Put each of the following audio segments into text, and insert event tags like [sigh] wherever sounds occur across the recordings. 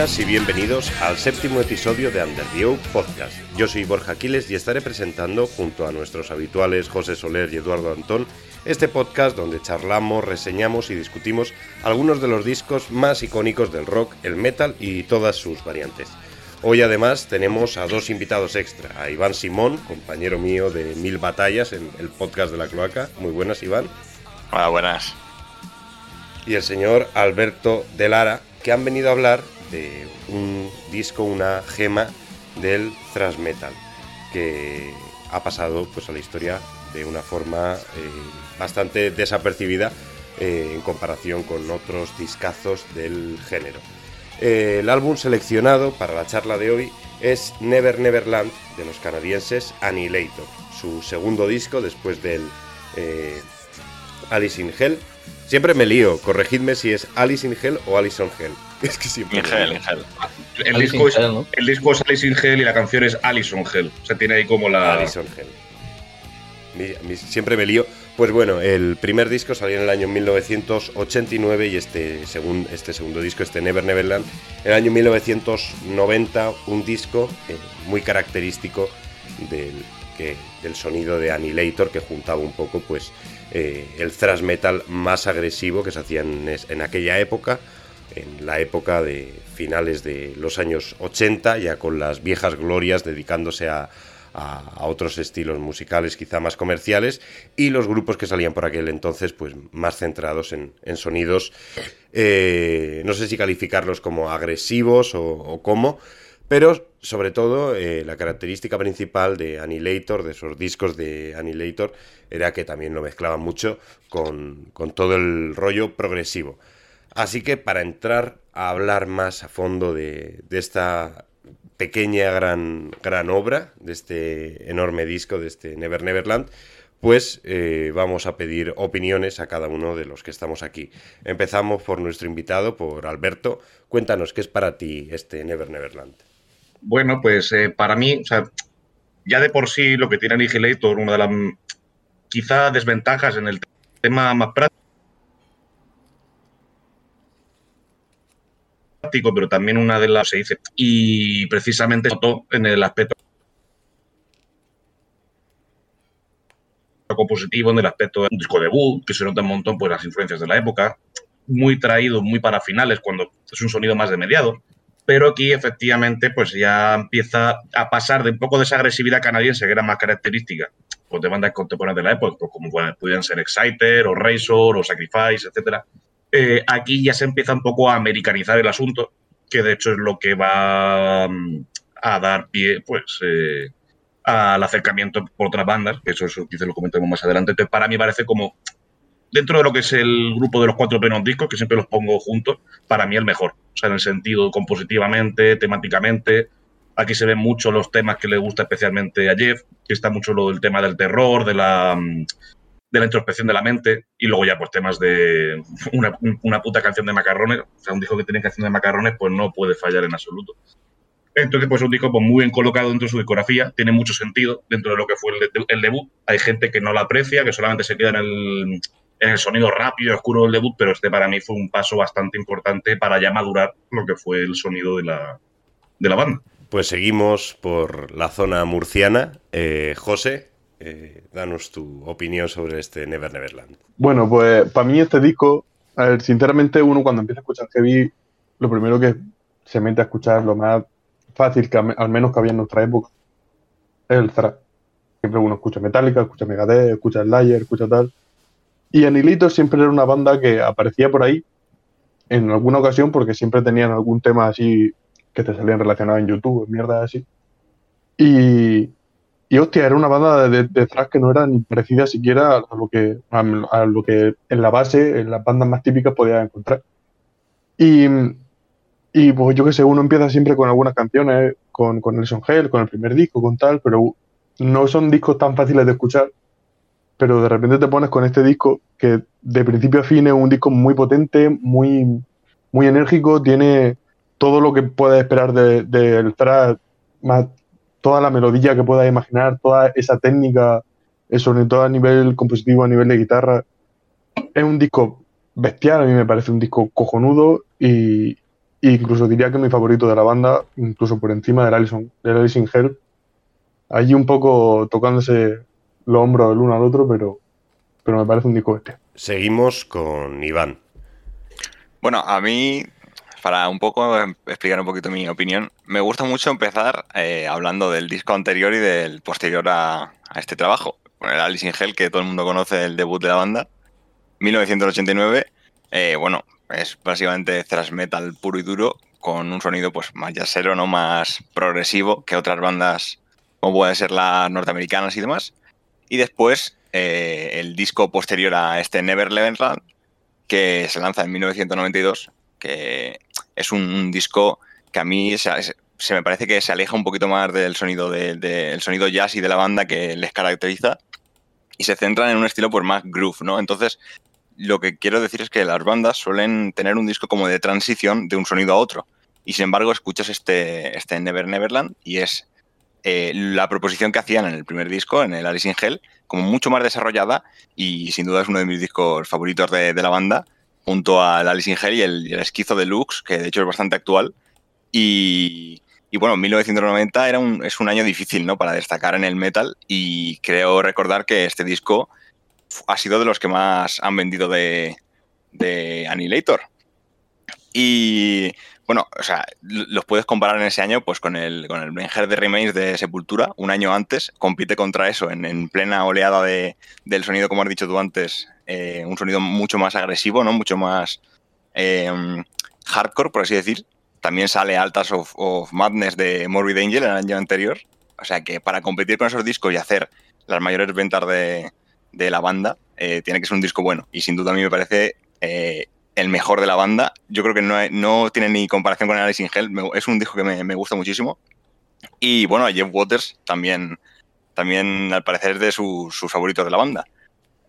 buenas y bienvenidos al séptimo episodio de Underview Podcast. Yo soy Borja Aquiles y estaré presentando, junto a nuestros habituales José Soler y Eduardo Antón, este podcast donde charlamos, reseñamos y discutimos algunos de los discos más icónicos del rock, el metal y todas sus variantes. Hoy además tenemos a dos invitados extra, a Iván Simón, compañero mío de Mil Batallas en el podcast de la cloaca. Muy buenas, Iván. Hola, buenas. Y el señor Alberto de Lara, que han venido a hablar un disco, una gema del thrash metal, que ha pasado pues, a la historia de una forma eh, bastante desapercibida eh, en comparación con otros discazos del género. Eh, el álbum seleccionado para la charla de hoy es Never Neverland de los canadienses Annihilator, su segundo disco después del Alice in Hell. Siempre me lío, corregidme si es Alice in Hell o Alice on Hell. [laughs] Es que siempre. In Hell, in Hell. El disco, es, el disco, es, Alice in Hell y la canción es Alice on Hell. O sea, tiene ahí como la. Alice on Hell. siempre me lío. Pues bueno, el primer disco salió en el año 1989 y este, este segundo disco, este Never Neverland, en el año 1990, un disco eh, muy característico del, que, del sonido de Annihilator que juntaba un poco pues eh, el thrash metal más agresivo que se hacía en, aquella época, en la época de finales de los años 80, ya con las viejas glorias dedicándose a, otros estilos musicales quizá más comerciales y los grupos que salían por aquel entonces pues más centrados en, sonidos eh, no sé si calificarlos como agresivos o, o cómo pero sobre todo eh, la característica principal de Annihilator, de esos discos de Annihilator, era que también lo mezclaban mucho con, todo el rollo progresivo. Así que para entrar a hablar más a fondo de, esta pequeña gran, gran obra, de este enorme disco, de este Never Neverland, pues eh, vamos a pedir opiniones a cada uno de los que estamos aquí. Empezamos por nuestro invitado, por Alberto. Cuéntanos qué es para ti este Never Neverland. Bueno, pues eh, para mí, ya de por sí lo que tiene Annihilator, una de las quizá desventajas en el tema más práctico, pero también una de las se dice, y precisamente en el aspecto compositivo, en el aspecto de un disco debut, que se nota un montón pues las influencias de la época, muy traído, muy para finales, cuando es un sonido más de mediado pero aquí efectivamente pues ya empieza a pasar de un poco de esa agresividad canadiense que era más característica pues, de bandas contemporáneas de la época, pues, como pudieran ser Exciter o Razor o Sacrifice, etcétera. Eh, aquí ya se empieza un poco a americanizar el asunto, que de hecho es lo que va mm, a dar pie pues eh, al acercamiento por otras bandas, que eso, eso quizás lo comentemos más adelante. Entonces, para mí parece como dentro de lo que es el grupo de los cuatro primeros discos, que siempre los pongo juntos, para mí el mejor. O sea, en el sentido compositivamente, temáticamente. Aquí se ven mucho los temas que le gusta especialmente a Jeff, que está mucho lo del tema del terror, de la, de la introspección de la mente, y luego ya pues temas de [laughs] una, una puta canción de macarrones. O sea, un disco que tiene canción de macarrones, pues no puede fallar en absoluto. Entonces, pues un disco pues, muy bien colocado dentro de su discografía, tiene mucho sentido dentro de lo que fue el, el, debut. Hay gente que no la aprecia, que solamente se queda en el, el sonido rápido y oscuro del debut, pero este para mí fue un paso bastante importante para ya madurar lo que fue el sonido de la, de la banda. Pues seguimos por la zona murciana. Eh, José, eh, danos tu opinión sobre este Never Neverland. Bueno, pues para mí este disco, sinceramente uno cuando empieza a escuchar heavy, lo primero que se mete a escuchar lo más fácil que al menos que había en nuestra época es el thrash. Siempre uno escucha Metallica, escucha Megadeth, escucha Slayer, escucha tal. Y Anilito siempre era una banda que aparecía por ahí en alguna ocasión porque siempre tenían algún tema así que te salían relacionados en YouTube, mierda así. Y, y hostia, era una banda de, de, que no era ni parecida siquiera a lo que a, lo que en la base, en las bandas más típicas podías encontrar. Y, y pues yo qué sé, uno empieza siempre con algunas canciones, con, con Nelson Hell, con el primer disco, con tal, pero no son discos tan fáciles de escuchar pero de repente te pones con este disco que de principio a fin es un disco muy potente, muy, muy enérgico, tiene todo lo que puedes esperar del de, más toda la melodía que puedas imaginar, toda esa técnica, sobre todo a nivel compositivo, a nivel de guitarra. Es un disco bestial, a mí me parece un disco cojonudo y, incluso diría que mi favorito de la banda, incluso por encima del Alison, del Alice in Hell. Allí un poco tocándose los hombros el uno al otro, pero, pero me parece un disco este. Seguimos con Iván. Bueno, a mí, para un poco explicar un poquito mi opinión, me gusta mucho empezar eh, hablando del disco anterior y del posterior a, a este trabajo. Con el Alice in Hell, que todo el mundo conoce, el debut de la banda. 1989. Eh, bueno, es básicamente thrash metal puro y duro, con un sonido pues más jazzero, ¿no? Más progresivo que otras bandas como pueden ser las norteamericanas y demás. Y después eh, el disco posterior a este Never Neverland, que se lanza en 1992, que es un, disco que a mí se, me parece que se aleja un poquito más del sonido, del de, sonido jazz y de la banda que les caracteriza y se centran en un estilo pues más groove, ¿no? Entonces lo que quiero decir es que las bandas suelen tener un disco como de transición de un sonido a otro. Y sin embargo, escuchas este, este Never Neverland y es eh, la proposición que hacían en el primer disco, en el Alice in Hell, como mucho más desarrollada y sin duda es uno de mis discos favoritos de, la banda, junto al Alice in Hell y el, el Esquizo Deluxe, que de hecho es bastante actual. Y, y bueno, 1990 era un, es un año difícil ¿no? para destacar en el metal y creo recordar que este disco ha sido de los que más han vendido de, de Annihilator. Y bueno, o sea, los puedes comparar en ese año pues con el, con el de Remains de Sepultura, un año antes, compite contra eso en, en plena oleada de, del sonido, como has dicho tú antes, eh, un sonido mucho más agresivo, ¿no? Mucho más eh, hardcore, por así decir. También sale Altas of, Madness de Morbid Angel el año anterior. O sea que para competir con esos discos y hacer las mayores ventas de, de la banda, eh, tiene que ser un disco bueno. Y sin duda a mí me parece eh, el mejor de la banda. Yo creo que no, no tiene ni comparación con Alice in Hell. Es un disco que me, me, gusta muchísimo. Y bueno, a Jeff Waters también, también al parecer es de su, sus favoritos de la banda.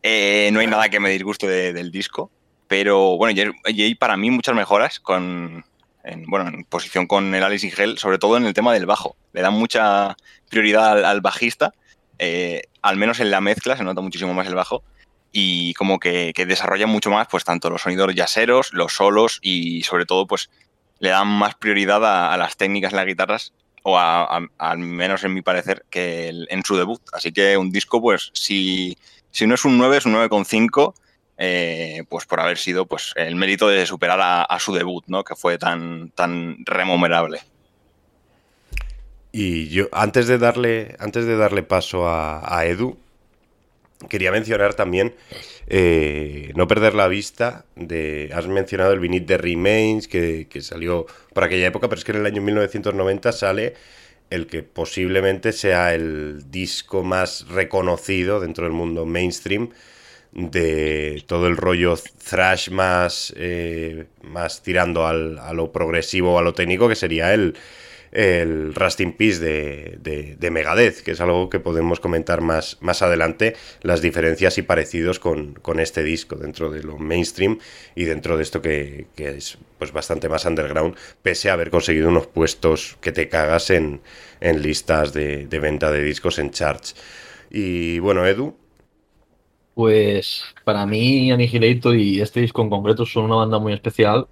Eh, no hay nada que me disguste de, del disco. Pero bueno, y para mí muchas mejoras con, en, bueno, en posición con el Alice in Hell, sobre todo en el tema del bajo. Le dan mucha prioridad al, al bajista, eh, al menos en la mezcla se nota muchísimo más el bajo y como que, que desarrolla mucho más pues tanto los sonidos yaceros, los solos y sobre todo pues le dan más prioridad a, las técnicas en las guitarras o a, al menos en mi parecer que en su debut. Así que un disco pues si, si no es un 9 es un 9,5 eh, pues por haber sido pues el mérito de superar a, su debut, ¿no? Que fue tan, tan remomerable. Y yo, antes de darle, antes de darle paso a, a Edu, quería mencionar también, eh, no perder la vista de, has mencionado el vinit de Remains, que, que, salió por aquella época, pero es que en el año 1990 sale el que posiblemente sea el disco más reconocido dentro del mundo mainstream de todo el rollo thrash más, eh, más tirando al, a lo progresivo, a lo técnico, que sería el, el Rust in Peace de, de, de, Megadeth, que es algo que podemos comentar más, más adelante, las diferencias y parecidos con, con, este disco dentro de lo mainstream y dentro de esto que, que, es pues bastante más underground, pese a haber conseguido unos puestos que te cagas en, en listas de, de venta de discos en charts. Y bueno, Edu, pues para mí Annihilator y este disco en concreto son una banda muy especial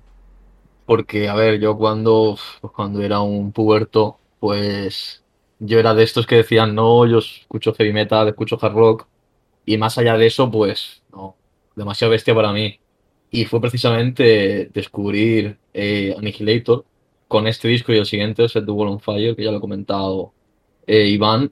porque, a ver, yo cuando, pues cuando era un puberto, pues yo era de estos que decían, no, yo escucho heavy metal, escucho hard rock y más allá de eso, pues no, demasiado bestia para mí. Y fue precisamente descubrir eh, Annihilator con este disco y el siguiente, Set the Wall on Fire, que ya lo he comentado eh, Iván,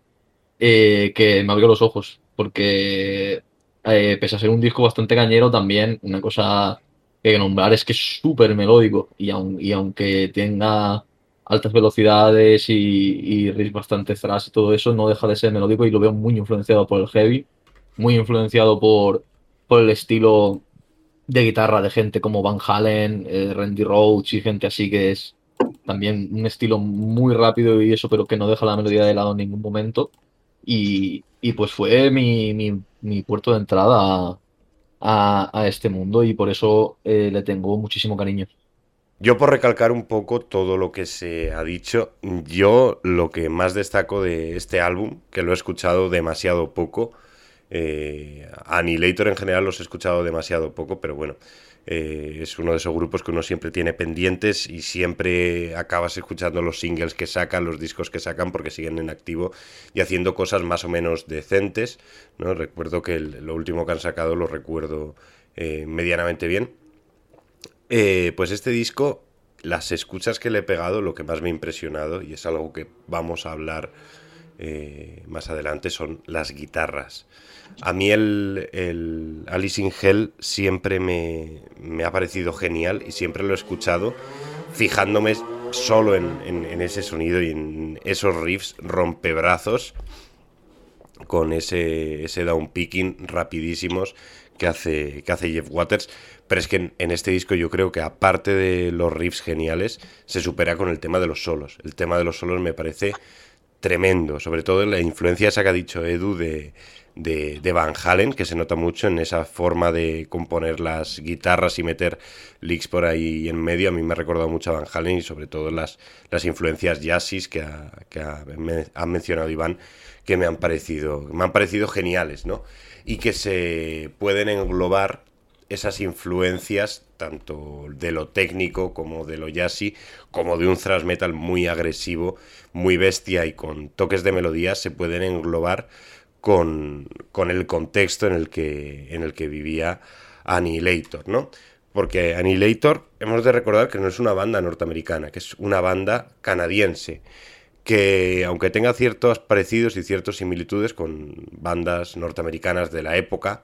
eh, que me abrió los ojos porque eh, pese a ser un disco bastante cañero, también una cosa que nombrar es que es súper melódico y, aun, y, aunque tenga altas velocidades y, riffs bastante thrash y todo eso, no deja de ser melódico y lo veo muy influenciado por el heavy, muy influenciado por, el estilo de guitarra de gente como Van Halen, eh, Randy Rhoads y gente así que es también un estilo muy rápido y eso, pero que no deja la melodía de lado en ningún momento. Y, pues fue mi, mi, mi, puerto de entrada a, a, este mundo y por eso eh, le tengo muchísimo cariño. Yo por recalcar un poco todo lo que se ha dicho, yo lo que más destaco de este álbum, que lo he escuchado demasiado poco, Eh, Annihilator en general los he escuchado demasiado poco, pero bueno, eh, es uno de esos grupos que uno siempre tiene pendientes y siempre acabas escuchando los singles que sacan, los discos que sacan, porque siguen en activo y haciendo cosas más o menos decentes. ¿no? Recuerdo que lo último que han sacado lo recuerdo eh, medianamente bien. Eh, pues este disco, las escuchas que le he pegado, lo que más me ha impresionado, y es algo que vamos a hablar más adelante, son las guitarras. A mí el, Alice in Hell siempre me, ha parecido genial y siempre lo he escuchado fijándome solo en, ese sonido y en esos riffs rompebrazos con ese, ese down picking rapidísimos que hace, que hace Jeff Waters. Pero es que en, este disco yo creo que aparte de los riffs geniales, se supera con el tema de los solos. El tema de los solos me parece tremendo, sobre todo la influencia esa que ha dicho Edu de, de, Van Halen, que se nota mucho en esa forma de componer las guitarras y meter licks por ahí en medio. A mí me ha recordado mucho a Van Halen y sobre todo las, las influencias jazzis que, ha, que ha, mencionado Iván, que me han parecido, me han parecido geniales, ¿no? Y que se pueden englobar esas influencias, tanto de lo técnico como de lo jazzy, como de un thrash metal muy agresivo, muy bestia y con toques de melodía, se pueden englobar con, el contexto en el que, en el que vivía Annihilator, ¿no? Porque Annihilator, hemos de recordar que no es una banda norteamericana, que es una banda canadiense, que aunque tenga ciertos parecidos y ciertas similitudes con bandas norteamericanas de la época,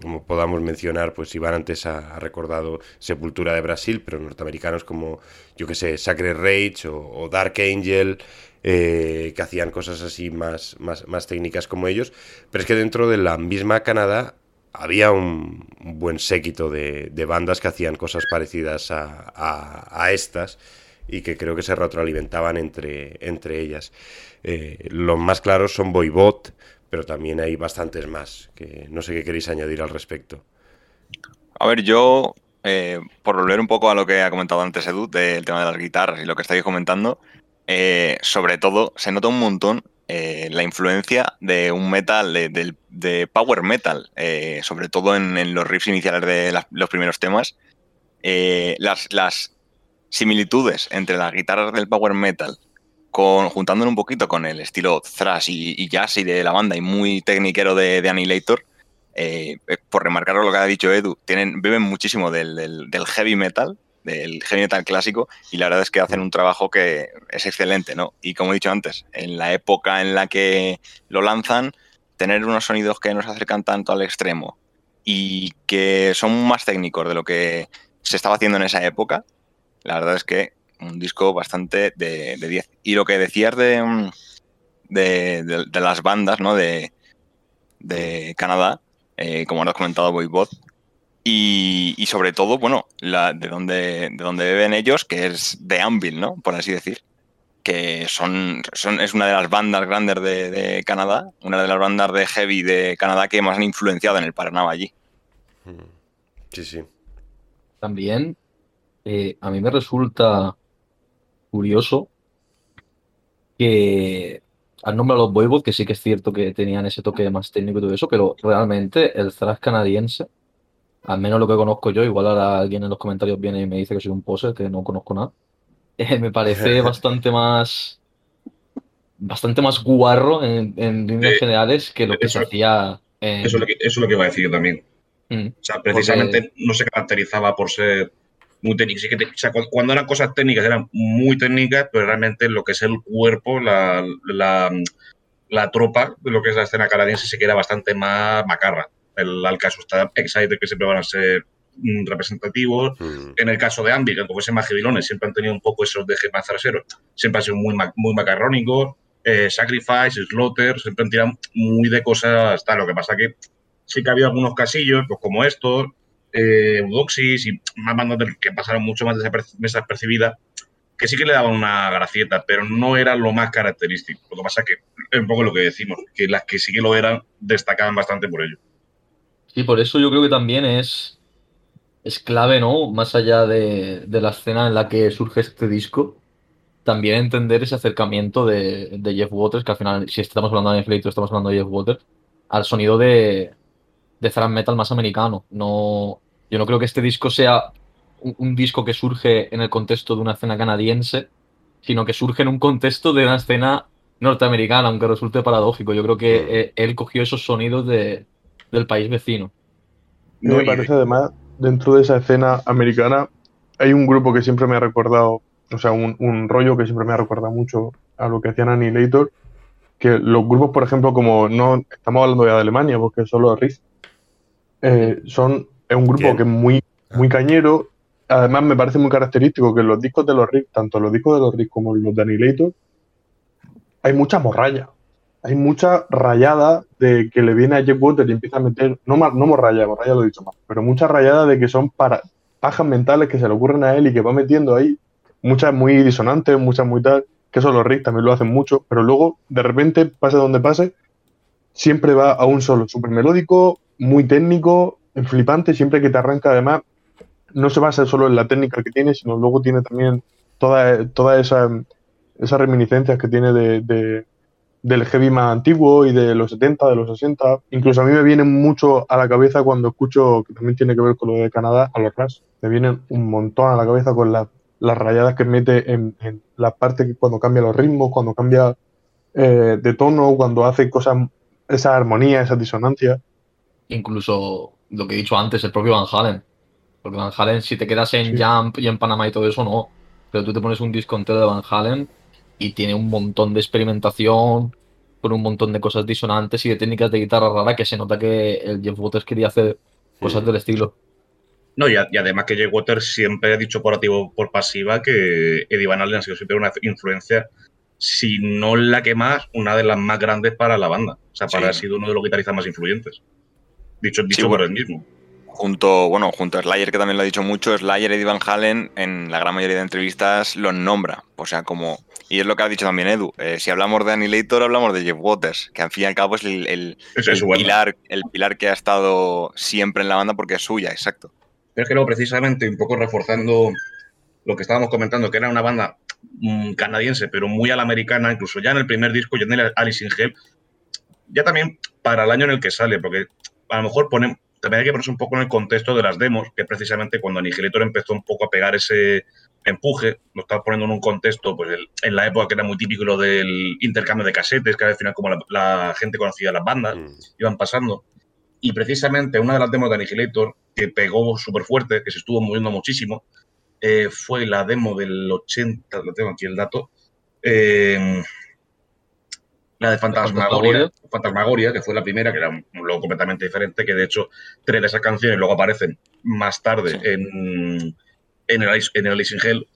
como podamos mencionar, pues Iván antes ha, recordado Sepultura de Brasil, pero norteamericanos como, yo que sé, Sacred Rage o Dark Angel, eh, que hacían cosas así más, más, técnicas como ellos, pero es que dentro de la misma Canadá había un, buen séquito de, bandas que hacían cosas parecidas a, estas y que creo que se retroalimentaban entre, entre ellas. Eh, los más claros son Boybot, pero también hay bastantes más, que no sé qué queréis añadir al respecto. A ver, yo, eh, por volver un poco a lo que ha comentado antes Edu, del tema de las guitarras y lo que estáis comentando, eh, sobre todo se nota un montón eh, la influencia de un metal, de, power metal, sobre todo en, los riffs iniciales de los primeros temas. Las, similitudes entre las guitarras del power metal, con, juntándolo un poquito con el estilo thrash y, jazz y de la banda y muy tecniquero de, de Annihilator, por remarcar lo que ha dicho Edu, tienen, beben muchísimo del heavy metal, del heavy metal clásico y la verdad es que hacen un trabajo que es excelente, ¿no? Y como he dicho antes, en la época en la que lo lanzan, tener unos sonidos que nos acercan tanto al extremo y que son más técnicos de lo que se estaba haciendo en esa época, la verdad es que un disco bastante de 10. y lo que decías de, de, las bandas, ¿no? De, de Canadá, eh, como has comentado, Boybot, y, sobre todo, bueno, la, de donde de donde beben ellos, que es de Anvil, ¿no? Por así decir. Que son, son es una de las bandas grandes de, Canadá, una de las bandas de heavy de Canadá que más han influenciado en el Paraná allí. Mm. Sí, sí. También eh, a mí me resulta curioso que al nombre de los Voivod, que sí que es cierto que tenían ese toque más técnico y todo eso, pero realmente el thrash canadiense al menos lo que conozco yo, igual ahora alguien en los comentarios viene y me dice que soy un poser, que no conozco nada. Eh, [laughs] me parece [laughs] bastante más bastante más guarro en, líneas generales que lo que se hacía en... eso, es lo que, iba a decir yo también. Mm. o sea, precisamente no se caracterizaba por ser muy técnico. o sea, cuando eran cosas técnicas eran muy técnicas, pero realmente lo que es el cuerpo, la, la, la tropa de lo que es la escena canadiense se queda bastante más macarra. El, al caso está Exciter, que siempre van a ser mm, representativos. Mm. En el caso de Andy, que como ese Magidilones, siempre han tenido un poco esos dejes más traseros, siempre han sido muy, muy macarrónicos. Eh, Sacrifice, Slaughter, siempre han tirado muy de cosas. Tal. Lo que pasa que sí que ha habido algunos casillos, pues como estos, eh, Eudoxis y más bandas que pasaron mucho más desapercibidas, que sí que le daban una gracieta, pero no era lo más característico. Lo que pasa que es un poco lo que decimos, que las que sí que lo eran destacaban bastante por ello. Y por eso yo creo que también es, es clave, ¿no? Más allá de, la escena en la que surge este disco, también entender ese acercamiento de, Jeff Waters, que al final, si estamos hablando de Inflator, estamos hablando de Jeff Waters, al sonido de, de thrash metal más americano. No, yo no creo que este disco sea un, un disco que surge en el contexto de una escena canadiense, sino que surge en un contexto de una escena norteamericana, aunque resulte paradójico. Yo creo que eh, él cogió esos sonidos de, del país vecino. me parece además, dentro de esa escena americana, hay un grupo que siempre me ha recordado, o sea, un, un rollo que siempre me ha recordado mucho a lo que hacían Annihilator, que los grupos, por ejemplo, como no estamos hablando ya de Alemania, porque son los Riff, eh, son, es un grupo que es muy, muy cañero. Además, me parece muy característico que en los discos de los Riff, tanto los discos de los Riff como los de Annihilator, hay mucha morralla. Hay mucha rayada de que le viene a Jeff Waters y empieza a meter, no, no morralla, morralla lo he dicho más, pero mucha rayada de que son para pajas mentales que se le ocurren a él y que va metiendo ahí, muchas muy disonantes, muchas muy tal, que eso los Rick también lo hacen mucho, pero luego de repente, pase donde pase, siempre va a un solo, súper melódico, muy técnico, flipante, siempre que te arranca además, no se basa solo en la técnica que tiene, sino luego tiene también toda, toda esa, esas reminiscencias que tiene de, de- del heavy más antiguo y de los 70, de los 60. Incluso a mí me vienen mucho a la cabeza cuando escucho, que también tiene que ver con lo de Canadá, a los Rush. Me vienen un montón a la cabeza con la- las rayadas que mete en, en la parte que cuando cambia los ritmos, cuando cambia eh, de tono, cuando hace cosas, esa armonía, esa disonancia. Incluso lo que he dicho antes, el propio Van Halen. Porque Van Halen, si te quedas en Sí. Jump y en Panamá y todo eso, no. Pero tú te pones un disco entero de Van Halen y tiene un montón de experimentación, con un montón de cosas disonantes y de técnicas de guitarra rara que se nota que el Jeff Waters quería hacer cosas del estilo. No, y, a- y además que Jay Waters siempre ha dicho por activo o por pasiva que Eddie Van Halen ha sido siempre una influencia, si no la que más, una de las más grandes para la banda. O sea, para Sí. ha sido uno de los guitarristas más influyentes. Dicho, dicho Sí, por bueno. él mismo. Junto, bueno, junto a Slayer, que también lo ha dicho mucho, Slayer y Eddie Van Halen en la gran mayoría de entrevistas los nombra. O sea, como. Y es lo que ha dicho también Edu. eh, si hablamos de Annihilator, hablamos de Jeff Waters, que al fin y al cabo es el, el- Es, pilar, el pilar que ha estado siempre en la banda porque es suya, exacto. Pero es que luego, precisamente, un poco reforzando lo que estábamos comentando, que era una banda mm, canadiense, pero muy a la americana, incluso ya en el primer disco, ya en el Alice in Hell, ya también para el año en el que sale, porque a lo mejor ponen, también hay que ponerse un poco en el contexto de las demos, que precisamente cuando Annihilator empezó un poco a pegar ese empuje, lo estaba poniendo en un contexto, pues el- en la época que era muy típico lo del intercambio de casetes, que al final como la, la gente conocía las bandas, Mm. iban pasando. Y precisamente una de las demos de Annihilator que pegó súper fuerte, que se estuvo moviendo muchísimo, eh, fue la demo del 80, lo tengo aquí el dato, eh, la de Fantasmagoria, Fantasmagoria, que fue la primera, que era un, un logo completamente diferente, que de hecho tres de esas canciones luego aparecen más tarde Sí. en, en, el, Alice- en el Alice in Hell,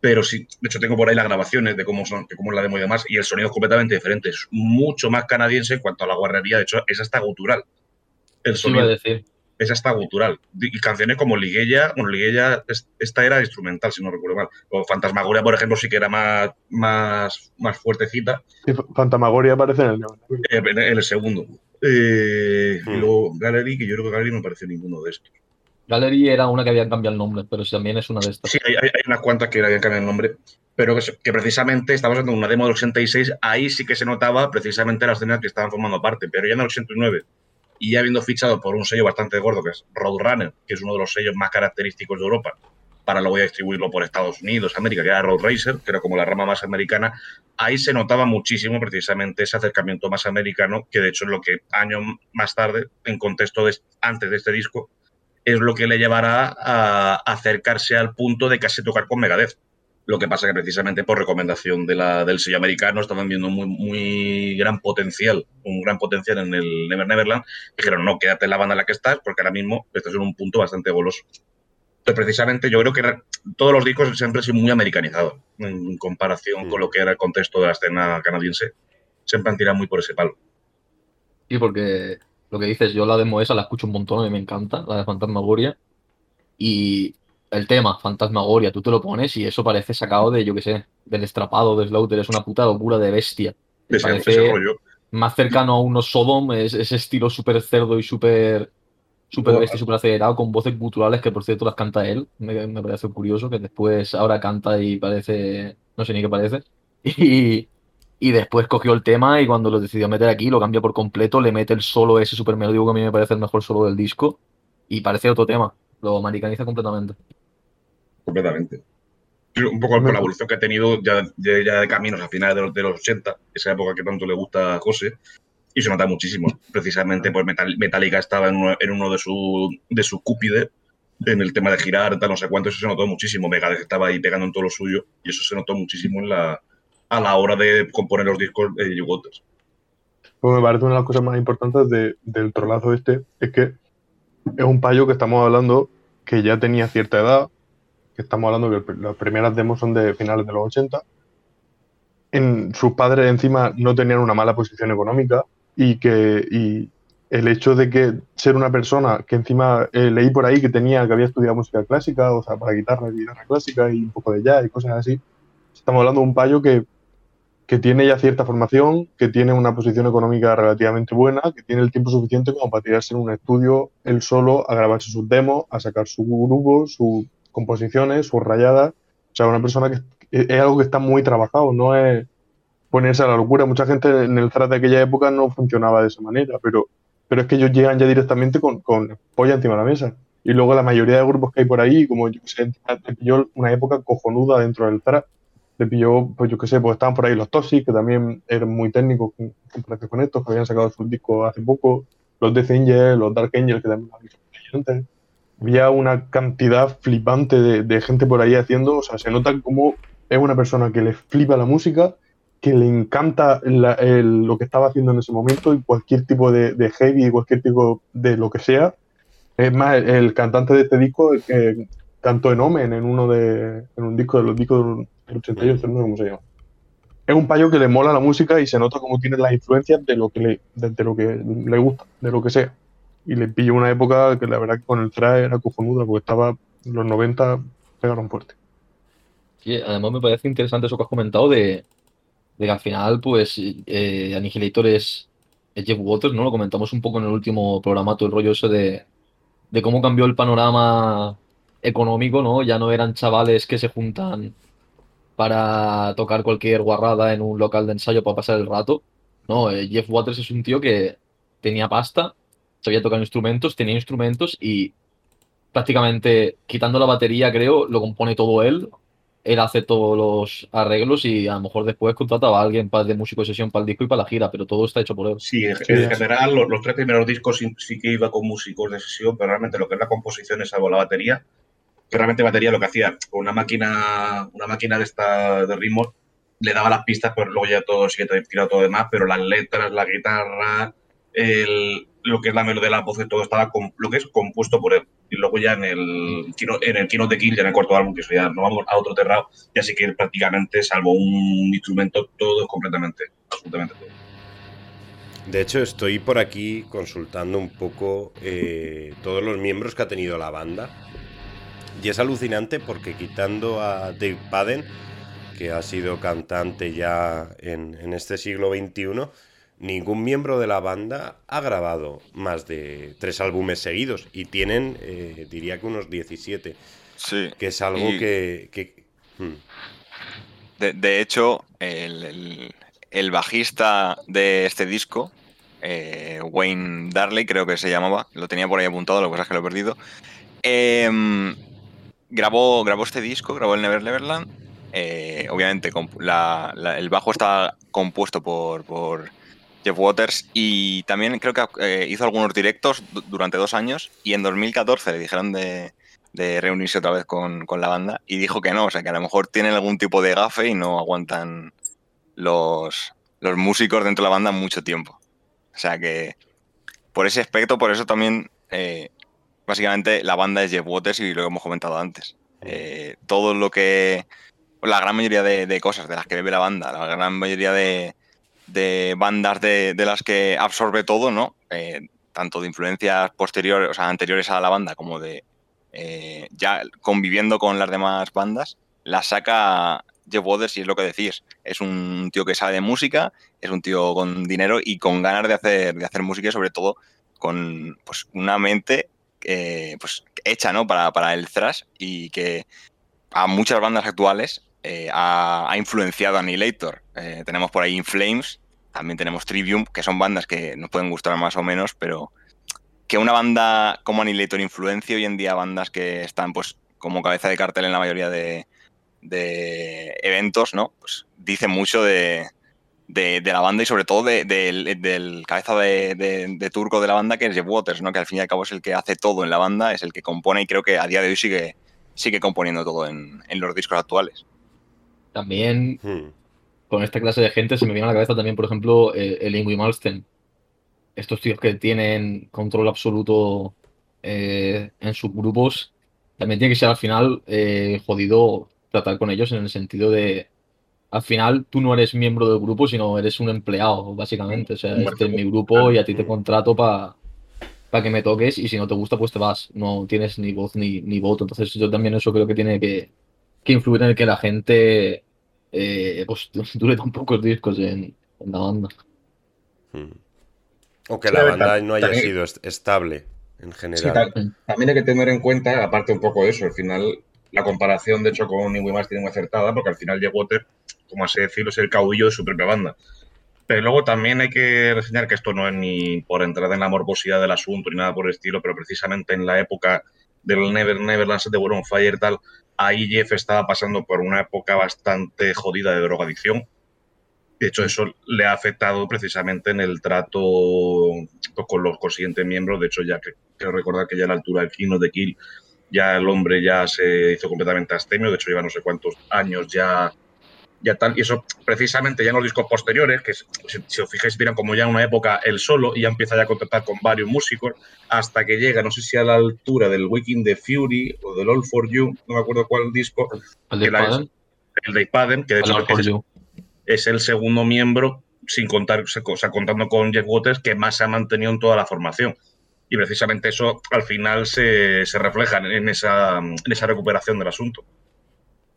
pero sí, de hecho tengo por ahí las grabaciones de cómo son, de cómo es la demo y demás, y el sonido es completamente diferente, es mucho más canadiense en cuanto a la guarrería, de hecho es hasta gutural. El iba a sonido decir. Es hasta gutural. Y canciones como Liguella, bueno, Liguella, es- esta era instrumental, si no recuerdo mal. O Fantasmagoria, por ejemplo, sí que era más, más, más fuertecita Y Fantasmagoria aparece en el eh, en el segundo. Eh, Hmm. y luego Gallery, que yo creo que Gallery no pareció ninguno de estos. Gallery era una que habían cambiado el nombre, pero también es una de estas. Sí, hay, hay- hay unas cuantas que habían cambiado el nombre, pero que, que precisamente estamos hablando de una demo del 86, ahí sí que se notaba precisamente las escenas que estaban formando parte, pero ya en el 89, y ya habiendo fichado por un sello bastante gordo, que es Roadrunner, que es uno de los sellos más característicos de Europa, para luego distribuirlo por Estados Unidos, América, que era Road Racer, que era como la rama más americana, ahí se notaba muchísimo precisamente ese acercamiento más americano, que de hecho es lo que años más tarde, en contexto de, antes de este disco, es lo que le llevará a acercarse al punto de casi tocar con Megadeth. Lo que pasa que precisamente por recomendación de la, del sello americano estaban viendo muy, muy gran potencial, un gran potencial en el Never Neverland. Dijeron, no, quédate en la banda en la que estás, porque ahora mismo estás en un punto bastante goloso. Entonces, precisamente yo creo que todos los discos siempre han sido muy americanizados en comparación Mm. con lo que era el contexto de la escena canadiense. Siempre han tirado muy por ese palo. Sí, porque lo que dices, yo la demo esa la escucho un montón y me encanta, la de Fantasmagoria. Y el tema, Fantasmagoria, tú te lo pones y eso parece sacado de, yo qué sé, del estrapado de Slaughter, es una puta locura de bestia. Parece ese rollo. más cercano a unos Sodom, es ese estilo súper cerdo y súper súper bestia, súper acelerado, con voces guturales que por cierto las canta él. Me, me parece curioso que después ahora canta y parece, no sé ni qué parece. [laughs] Y, Y después cogió el tema y cuando lo decidió meter aquí, lo cambia por completo, le mete el solo ese super melódico que a mí me parece el mejor solo del disco y parece otro tema. Lo americaniza completamente. Completamente. Un poco por la evolución que ha tenido ya, de caminos a finales de los, de los 80, esa época que tanto le gusta a José, y se nota muchísimo. Precisamente, pues Metallica estaba en uno, en uno de sus de su cúpide, en el tema de girar, tal, no sé cuánto, eso se notó muchísimo. Megadeth estaba ahí pegando en todo lo suyo, y eso se notó muchísimo en la, a la hora de componer los discos de. Waters. Pues me parece una de las cosas más importantes del trolazo este, es que es un payo que estamos hablando que ya tenía cierta edad, que estamos hablando que las primeras demos son de finales de los 80. En, sus padres encima no tenían una mala posición económica y que y el hecho de que ser una persona que encima eh, leí por ahí que tenía que había estudiado música clásica, o sea, para guitarra guitarra clásica y un poco de jazz y cosas así. Estamos hablando de un payo que que tiene ya cierta formación, que tiene una posición económica relativamente buena, que tiene el tiempo suficiente como para tirarse en un estudio él solo a grabarse sus demos, a sacar su grupo, sus composiciones, sus rayadas. O sea, una persona que es algo que está muy trabajado, no es ponerse a la locura. Mucha gente en el trap de aquella época no funcionaba de esa manera, pero, pero es que ellos llegan ya directamente con, con polla encima de la mesa. Y luego la mayoría de grupos que hay por ahí, como yo sé, yo una época cojonuda dentro del trap le pilló, pues yo qué sé, pues estaban por ahí los Toxic, que también eran muy técnicos con, con estos, que habían sacado su disco hace poco, los Death Angel, los Dark Angel, que también antes. Había una cantidad flipante de, gente por ahí haciendo, o sea, se nota como es una persona que le flipa la música, que le encanta lo que estaba haciendo en ese momento y cualquier tipo de, de heavy, cualquier tipo de lo que sea. Es más, el, cantante de este disco, el que cantó en Omen, en uno de, en un disco de los discos el 88, no sé cómo se llama. Es un payo que le mola la música y se nota cómo tiene las influencias de lo de, lo que le gusta, de lo que sea. Y le pilló una época que la verdad que con el traje era cojonuda, porque estaba los 90 pegaron fuerte. Sí, además me parece interesante eso que has comentado de, de que al final, pues, eh, Annihilator es, Jeff Waters, ¿no? Lo comentamos un poco en el último programa, todo el rollo ese de, de cómo cambió el panorama económico, ¿no? Ya no eran chavales que se juntan para tocar cualquier guarrada en un local de ensayo para pasar el rato. No, eh, Jeff Waters es un tío que tenía pasta, sabía tocar instrumentos, tenía instrumentos y prácticamente quitando la batería, creo, lo compone todo él. Él hace todos los arreglos y a lo mejor después contrataba a alguien para de músico de sesión para el disco y para la gira, pero todo está hecho por él. Sí, en, general los, tres primeros discos sí, sí, que iba con músicos de sesión, pero realmente lo que es la composición es salvo la batería, que realmente batería lo que hacía con una máquina, una máquina de esta de ritmo, le daba las pistas, pues luego ya todo sigue tirado todo demás, pero las letras, la guitarra, el, lo que es la melodía de la voz, todo estaba lo que es compuesto por él. Y luego ya en el en el Kino de Kill, ya en el cuarto álbum, que eso ya nos vamos a otro terrado, ya sí que prácticamente, salvo un instrumento, todo es completamente, absolutamente todo. De hecho, estoy por aquí consultando un poco eh, todos los miembros que ha tenido la banda y es alucinante porque quitando a Dave Padden, que ha sido cantante ya en, este siglo XXI, ningún miembro de la banda ha grabado más de tres álbumes seguidos y tienen, eh, diría que unos 17. Sí. Que es algo que... Hmm. de, hecho, el, bajista de este disco, eh, Wayne Darley, creo que se llamaba, lo tenía por ahí apuntado, lo que pasa es que lo he perdido. Eh, grabó, grabó este disco, grabó el Never Neverland. Eh, obviamente, el bajo está compuesto por, Jeff Waters y también creo que eh, hizo algunos directos durante dos años y en 2014 le dijeron de, reunirse otra vez con, la banda y dijo que no, o sea que a lo mejor tienen algún tipo de gafe y no aguantan los, los músicos dentro de la banda mucho tiempo. O sea que por ese aspecto, por eso también eh, básicamente la banda es Jeff Waters y lo que hemos comentado antes. Eh, todo lo que. La gran mayoría de, cosas de las que bebe la banda, la gran mayoría de, bandas de, las que absorbe todo, ¿no? Eh, tanto de influencias posteriores, o sea, anteriores a la banda, como de eh, ya conviviendo con las demás bandas, la saca Jeff Waters y es lo que decís. Es un tío que sabe de música, es un tío con dinero y con ganas de hacer, de hacer música y sobre todo con pues, una mente eh, pues, hecha ¿no? para, para, el thrash y que a muchas bandas actuales eh, ha, influenciado a Annihilator. Eh, tenemos por ahí In Flames, también tenemos Trivium, que son bandas que nos pueden gustar más o menos, pero que una banda como Annihilator influencia hoy en día bandas que están pues como cabeza de cartel en la mayoría de, de eventos, ¿no? Pues dice mucho de, de, la banda y sobre todo del cabeza de, turco de la banda que es Jeff Waters, ¿no? Que al fin y al cabo es el que hace todo en la banda, es el que compone y creo que a día de hoy sigue, sigue componiendo todo en, los discos actuales. También hmm. Con esta clase de gente se me viene a la cabeza también, por ejemplo, el, el Ingui Malmsteen. Estos tíos que tienen control absoluto eh, en sus grupos, también tiene que ser al final eh, jodido tratar con ellos en el sentido de al final tú no eres miembro del grupo, sino eres un empleado, básicamente. O sea, este es mi grupo y a ti te contrato para que me toques y si no te gusta, pues te vas. No tienes ni voz ni, ni voto. Entonces yo también eso creo que tiene que, influir en el que la gente eh, pues [laughs] dure tan pocos discos en, la banda. Hmm. O que la banda no haya sido estable en general. también hay que tener en cuenta, aparte un poco de eso, al final la comparación, de hecho, con Iwi tiene muy acertada, porque al final Jack Water, como así decirlo, es el caudillo de su propia banda. Pero luego también hay que reseñar que esto no es ni por entrar en la morbosidad del asunto ni nada por el estilo, pero precisamente en la época del Never Neverland de World on Fire y tal, ahí Jeff estaba pasando por una época bastante jodida de drogadicción. De hecho, eso le ha afectado precisamente en el trato con los consiguientes miembros. De hecho, ya quiero recordar que ya a la altura del Kino de Kill ya el hombre ya se hizo completamente astemio, de hecho lleva no sé cuántos años ya, ya y eso precisamente ya en los discos posteriores, que si, os fijáis, miran como ya en una época el solo y ya empieza ya a contactar con varios músicos, hasta que llega, no sé si a la altura del Waking the Fury o del All For You, no me acuerdo cuál disco. El de El de Ipaden, que de hecho es, el segundo miembro, sin contar, o sea, contando con Jeff Waters, que más se ha mantenido en toda la formación y precisamente eso al final se, se refleja en esa, en esa recuperación del asunto.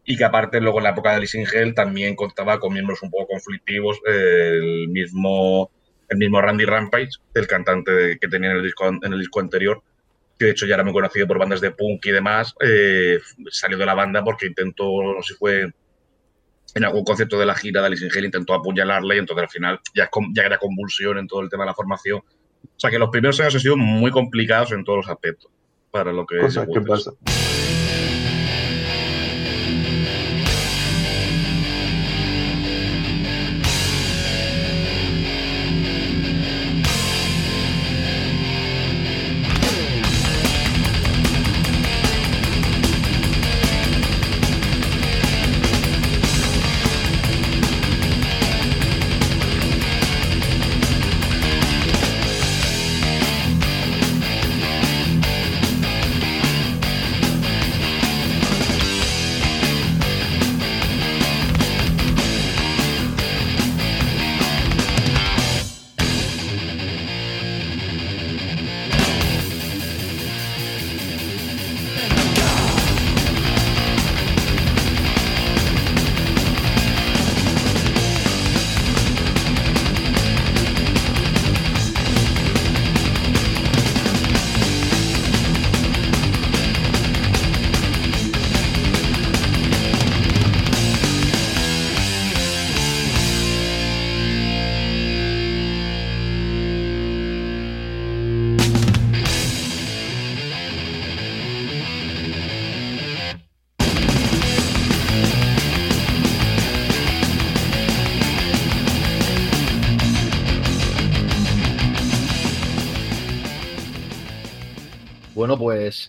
Y que aparte luego en la época de Lissingel también contaba con miembros un poco conflictivos, el mismo, el mismo Randy Rampage, el cantante que tenía en el, disco, en el disco anterior, que de hecho ya era muy conocido por bandas de punk y demás, eh, salió de la banda porque intentó, no sé si fue en algún concepto de la gira de Alice intentó apuñalarle y entonces al final ya, ya era convulsión en todo el tema de la formación o sea que los primeros años han sido muy complicados en todos los aspectos para lo que Cosas que pasa.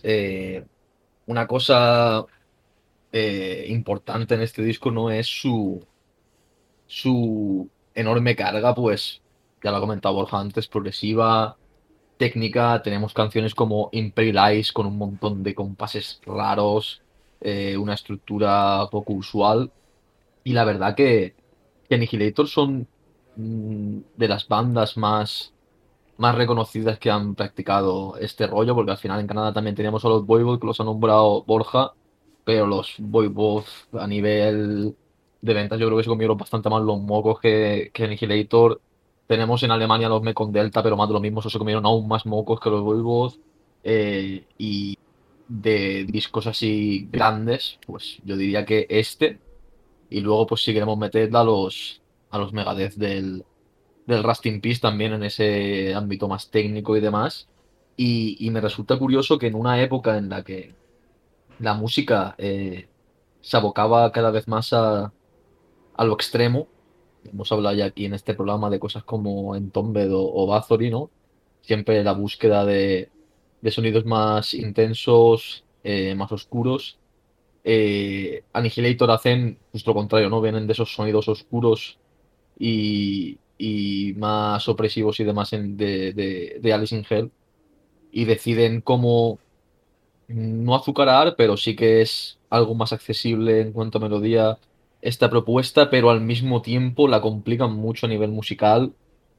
Eh, una cosa eh, importante en este disco no es su, su enorme carga, pues ya lo ha comentado Borja antes, progresiva, técnica. Tenemos canciones como Imperial Ice con un montón de compases raros, eh, una estructura poco usual. Y la verdad que, que Annihilator son mm, de las bandas más más reconocidas que han practicado este rollo, porque al final en Canadá también teníamos a los Voivod, que los ha nombrado Borja, pero los Voivod a nivel de ventas yo creo que se comieron bastante más los mocos que, que Annihilator. Tenemos en Alemania los Mekon Delta, pero más de lo mismo, se comieron aún más mocos que los Voivod. Eh, y de discos así grandes, pues yo diría que este. Y luego pues si queremos meterla a los, a los Megadeth del, del Rust in Peace también en ese ámbito más técnico y demás. Y, y me resulta curioso que en una época en la que la música eh, se abocaba cada vez más a, a lo extremo, hemos hablado ya aquí en este programa de cosas como Entombed o, o Bathory, ¿no? Siempre la búsqueda de, de sonidos más intensos, eh, más oscuros. Eh, Annihilator hacen justo lo contrario, ¿no? Vienen de esos sonidos oscuros y, y más opresivos y demás de, de, de Alice in Hell. Y deciden cómo no azucarar, pero sí que es algo más accesible en cuanto a melodía esta propuesta, pero al mismo tiempo la complican mucho a nivel musical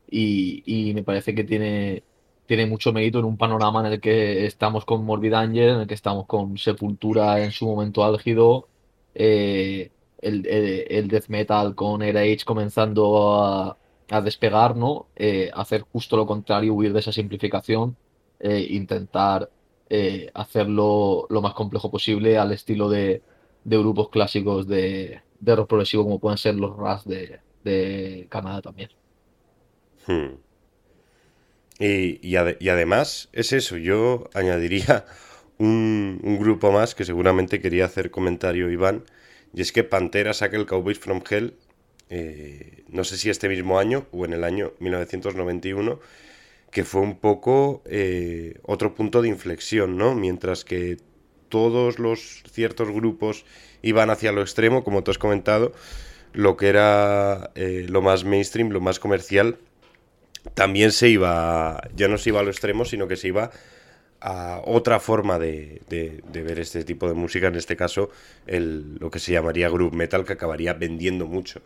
y, y me parece que tiene, tiene mucho mérito en un panorama en el que estamos con Morbid Angel, en el que estamos con Sepultura en su momento álgido, eh, el, el- el death metal con Era Age comenzando a, a despegar, ¿no? Eh, hacer justo lo contrario, huir de esa simplificación, eh, intentar eh, hacerlo lo más complejo posible al estilo de, de grupos clásicos de, de rock progresivo como pueden ser los Ras de, de Canadá también. Hmm. Y, y ade- y además es eso, yo añadiría un, un grupo más que seguramente quería hacer comentario Iván, y es que Pantera saca el Cowboys from Hell, eh, no sé si este mismo año o en el año 1991, que fue un poco eh, otro punto de inflexión, ¿no? Mientras que todos los ciertos grupos iban hacia lo extremo, como tú has comentado, lo que era eh, lo más mainstream, lo más comercial, también se iba, ya no se iba a lo extremo, sino que se iba a otra forma de, de- de ver este tipo de música, en este caso el, lo que se llamaría group metal, que acabaría vendiendo mucho.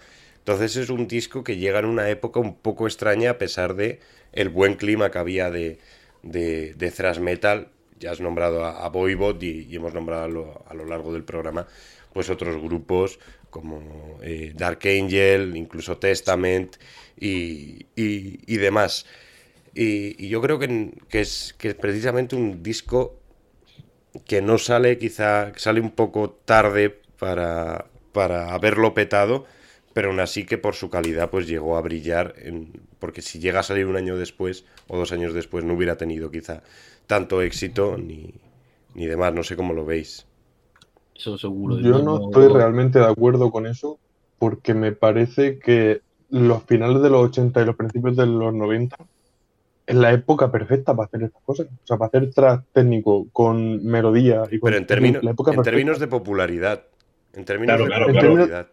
Entonces es un disco que llega en una época un poco extraña a pesar de el buen clima que había de, de, thrash metal. Ya has nombrado a, a Voivod y, hemos nombrado a lo, largo del programa pues otros grupos como eh, Dark Angel, incluso Testament y, y- y demás. Y yo creo que, que es, que es precisamente un disco que no sale, quizá sale un poco tarde para, para haberlo petado, pero aún así que por su calidad pues llegó a brillar, en- porque si llega a salir un año después o dos años después no hubiera tenido quizá tanto éxito ni, ni demás, no sé cómo lo veis. Eso seguro. Yo no estoy realmente de acuerdo con eso porque me parece que los finales de los 80 y los principios de los 90 es la época perfecta para hacer estas cosas. O sea, para hacer trap técnico con melodía y con... Pero en, términos la época en términos de popularidad. En términos Claro, de claro, claro.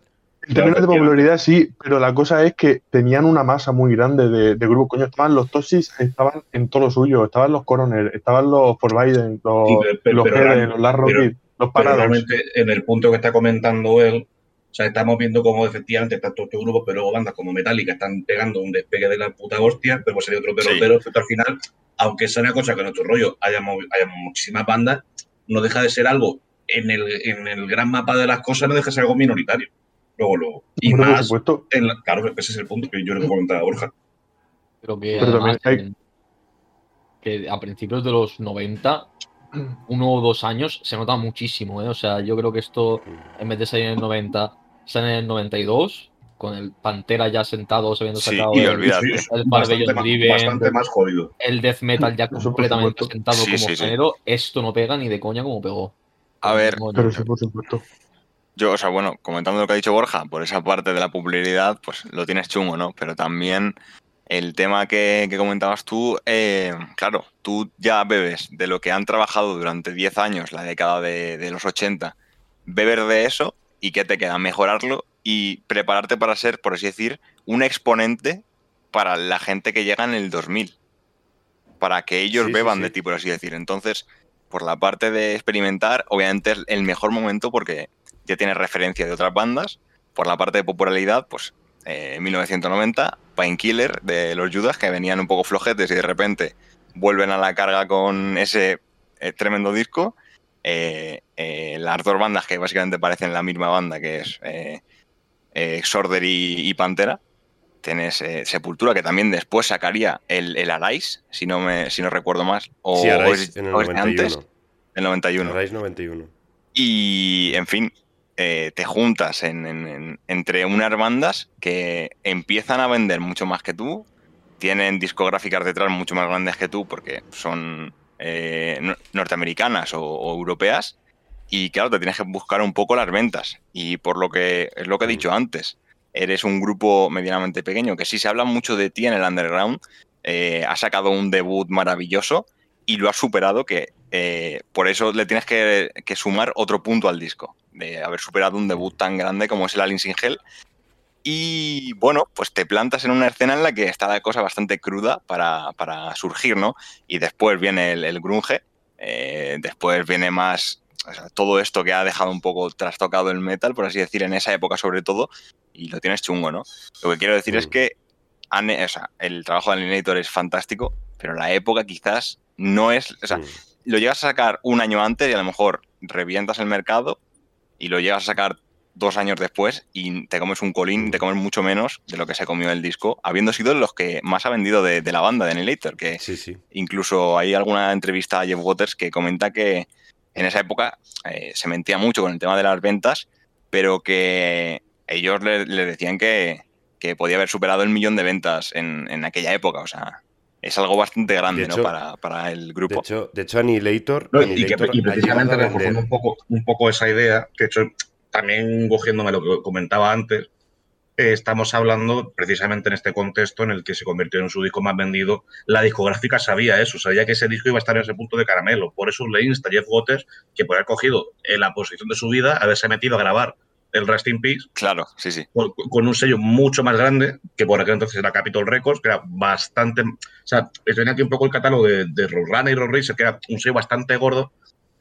En términos de popularidad sí, pero la cosa es que tenían una masa muy grande de, de grupos. Coño, estaban los Toxics, estaban en todo lo suyo, estaban los Coroner, estaban los For Biden, los, Sí, pero- pero- los pero los Last pero- Rocket, los Pero Paradox. realmente en el punto que está comentando él, o sea, estamos viendo cómo efectivamente están todos estos grupos, pero luego bandas como Metallica están pegando un despegue de la puta hostia, pero pues sería otro Sí. derrotero, pero al final, aunque sea una cosa que en nuestro rollo haya muchísimas bandas, no deja de ser algo en el, en el gran mapa de las cosas, no deja de ser algo minoritario. Luego, luego. Y Hombre, por más, supuesto. en la- claro, ese es el punto que yo le comentaba a Borja. Creo que Pero además también hay- que a principios de los 90, [clears throat] uno o dos años, se nota muchísimo, ¿eh? O sea, yo creo que esto, en vez de salir en el 90, sale en el 92, con el Pantera ya sentado, se habiendo Sí, sacado y el. Sí, el bastante, más, Driven, bastante más jodido. el death metal ya completamente sentado Sí, como sí, sí. género, esto no pega ni de coña como pegó. A ver, Pero sí, por supuesto. Yo, o sea, bueno, comentando lo que ha dicho Borja, por esa parte de la popularidad, pues lo tienes chungo, ¿no? Pero también el tema que, que comentabas tú, eh, claro, tú ya bebes de lo que han trabajado durante 10 años, la década de, de los 80, beber de eso y ¿qué te queda? Mejorarlo y prepararte para ser, por así decir, un exponente para la gente que llega en el 2000. Para que ellos Sí, sí, beban sí. de ti, por así decir. Entonces, por la parte de experimentar, obviamente es el mejor momento porque ya tienes referencia de otras bandas. Por la parte de popularidad, pues eh, en 1990, Painkiller de los Judas, que venían un poco flojetes y de repente vuelven a la carga con ese eh, tremendo disco. Eh, eh, las dos bandas que básicamente parecen la misma banda, que es eh, eh, Sorder y, y Pantera. Tienes eh, Sepultura, que también después sacaría el, el Arise, si no, me, si no recuerdo más. O, sí, o Arise es- en el o es de 91. antes, el 91. Arise 91. Y, en fin, eh, te juntas entre unas bandas que empiezan a vender mucho más que tú, tienen discográficas detrás mucho más grandes que tú porque son eh, norteamericanas o, europeas, y claro, te tienes que buscar un poco las ventas. Y por lo que es lo que he dicho antes, eres un grupo medianamente pequeño, que sí se habla mucho de ti en el underground, eh, ha sacado un debut maravilloso y lo has superado, que eh, por eso le tienes que, sumar otro punto al disco, de haber superado un debut tan grande como es el Alien Sin Hell. Y bueno, pues te plantas en una escena en la que está la cosa bastante cruda para, surgir, ¿no? Y después viene el, grunge, eh, después viene más todo esto que ha dejado un poco trastocado el metal, por así decir, en esa época sobre todo, y lo tienes chungo, ¿no? Lo que quiero decir es mm. que el trabajo de Alienator es fantástico, pero la época quizás no es. O sea, mm. lo llegas a sacar un año antes y a lo mejor revientas el mercado y lo llegas a sacar dos años después y te comes un colín, te comes mucho menos de lo que se comió el disco, habiendo sido los que más ha vendido de, la banda de Annihilator, que sí, sí. incluso hay alguna entrevista a Jeff Waters que comenta que en esa época eh, se mentía mucho con el tema de las ventas, pero que ellos le, decían que, podía haber superado el millón de ventas en, aquella época. O sea, es algo bastante grande ¿no? para, el grupo. De hecho, de hecho Annihilator, y, precisamente reforzando un poco, un poco esa idea, que hecho también cogiéndome lo que comentaba antes, eh, estamos hablando precisamente en este contexto en el que se convirtió en su disco más vendido. La discográfica sabía eso, sabía que ese disco iba a estar en ese punto de caramelo. Por eso le insta a Jeff Waters que por haber cogido en la posición de su vida, haberse metido a grabar el Rest in Peace. Claro, sí, sí. Con, un sello mucho más grande, que por aquel entonces era Capitol Records, que era bastante. O sea, tenía aquí un poco el catálogo de, de Roadrunner y Road Racer, que era un sello bastante gordo.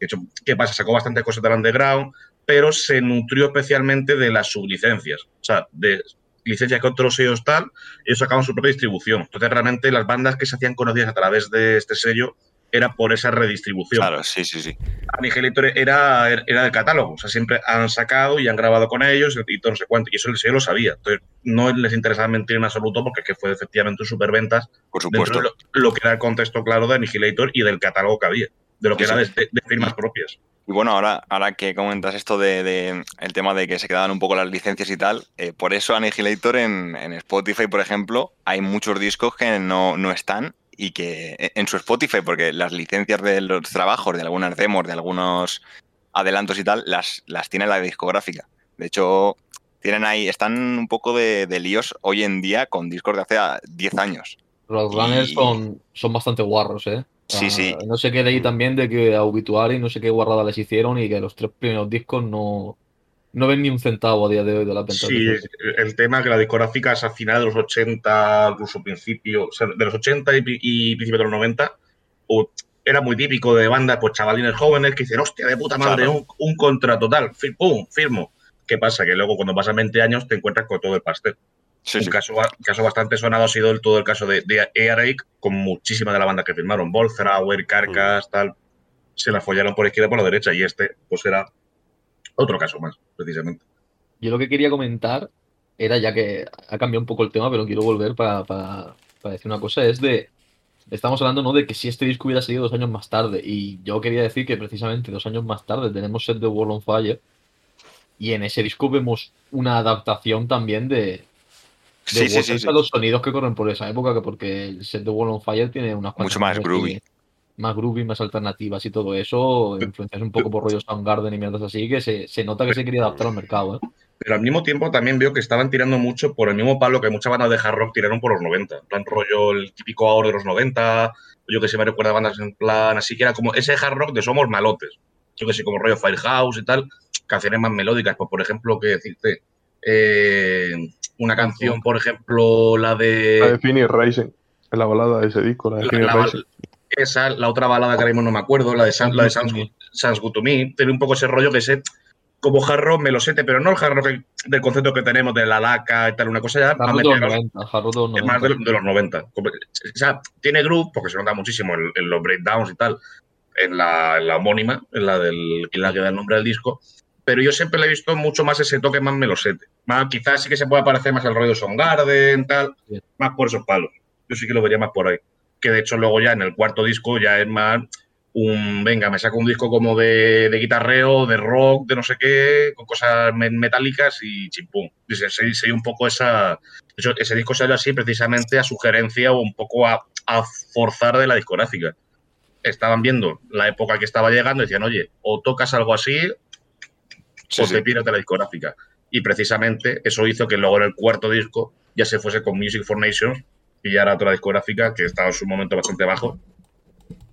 De hecho, ¿qué pasa? Sacó bastante cosas del underground, pero se nutrió especialmente de las sublicencias. O sea, de licencias que otros sellos tal, ellos sacaban su propia distribución. Entonces, realmente las bandas que se hacían conocidas a través de este sello era por esa redistribución. Claro, sí, sí, sí. Annihilator era, era del catálogo, o sea, siempre han sacado y han grabado con ellos y todo no sé cuánto, y eso yo lo sabía. Entonces, no les interesaba mentir en absoluto porque que fue efectivamente un superventas. Por supuesto. lo, que era el contexto claro de Annihilator y del catálogo que había, de lo que era de, firmas propias. Y bueno, ahora, ahora que comentas esto de, el tema de que se quedaban un poco las licencias y tal, eh, por eso Annihilator en, en, Spotify, por ejemplo, hay muchos discos que no, no están y que e, en su Spotify, porque las licencias de los trabajos, de algunas demos, de algunos adelantos y tal, las, las tiene la discográfica. De hecho, tienen ahí, están un poco de, líos hoy en día con discos de hace 10 años. Los runners son, son bastante guarros, ¿eh? Sí, sí. No sé qué leí también de que a Obituary no sé qué guarrada les hicieron y que los tres primeros discos no, no ven ni un centavo a día de hoy de la venta. Sí, el tema que la discográfica es a finales de los 80, incluso principio, de los 80 y, y principios de los 90, era muy típico de bandas, pues chavalines jóvenes que dicen, hostia, de puta madre, un, contrato tal, pum, firmo. ¿Qué pasa? Que luego cuando pasan 20 años te encuentras con todo el pastel. un Caso, caso, bastante sonado ha sido el, todo el caso de, de con muchísimas de la banda que firmaron, Bolzrauer, Carcas, mm. tal. Se la follaron por izquierda y por la derecha y este, pues era otro caso más, precisamente. Yo lo que quería comentar era, ya que ha cambiado un poco el tema, pero quiero volver para, decir una cosa, es de, estamos hablando ¿no? de que si este disco hubiera salido dos años más tarde, y yo quería decir que precisamente dos años más tarde tenemos Set the World on Fire, y en ese disco vemos una adaptación también de, de a los sonidos que corren por esa época, que porque el Set the World on Fire tiene unas Mucho más groovy más groovy, más alternativas y todo eso, influencias un poco por rollo Soundgarden y mierdas así, que se, nota que se quería adaptar al mercado. ¿eh? Pero al mismo tiempo también veo que estaban tirando mucho por el mismo palo que muchas bandas de hard rock tiraron por los 90. En plan rollo el típico ahora de los 90, yo que sé, me recuerda bandas en plan así que era como ese hard rock de somos malotes. Yo que sé, como rollo Firehouse y tal, canciones más melódicas. Pues por ejemplo, que decirte, eh, una canción, por ejemplo, la de... La de Phoenix Rising, la balada de ese disco, la de Phoenix Rising esa, la otra balada que ahora mismo no me acuerdo, la de, Sans, la de Sans, Good to Me, tiene un poco ese rollo que sé como jarro me lo sete, pero no el jarro del concepto que tenemos de la laca y tal, una cosa ya más, de los 90, más de, los 90. O sea, tiene groove, porque se nota muchísimo en, los breakdowns y tal, en la, homónima, en la del en la que da el nombre del disco, pero yo siempre le he visto mucho más ese toque más melosete. Más, quizás sí que se pueda parecer más al rollo de Garden, tal, más por esos palos. Yo sí que lo vería más por ahí que de hecho luego ya en el cuarto disco ya es más un, venga, me saco un disco como de, de guitarreo, de rock, de no sé qué, con cosas metálicas y chimpum. Sería un poco esa... ese disco salió así precisamente a sugerencia o un poco a, forzar de la discográfica. Estaban viendo la época que estaba llegando y decían, oye, o tocas algo así o te pierdes de la discográfica. Y precisamente eso hizo que luego en el cuarto disco ya se fuese con Music for Nations ya era otra discográfica que estaba en su momento bastante bajo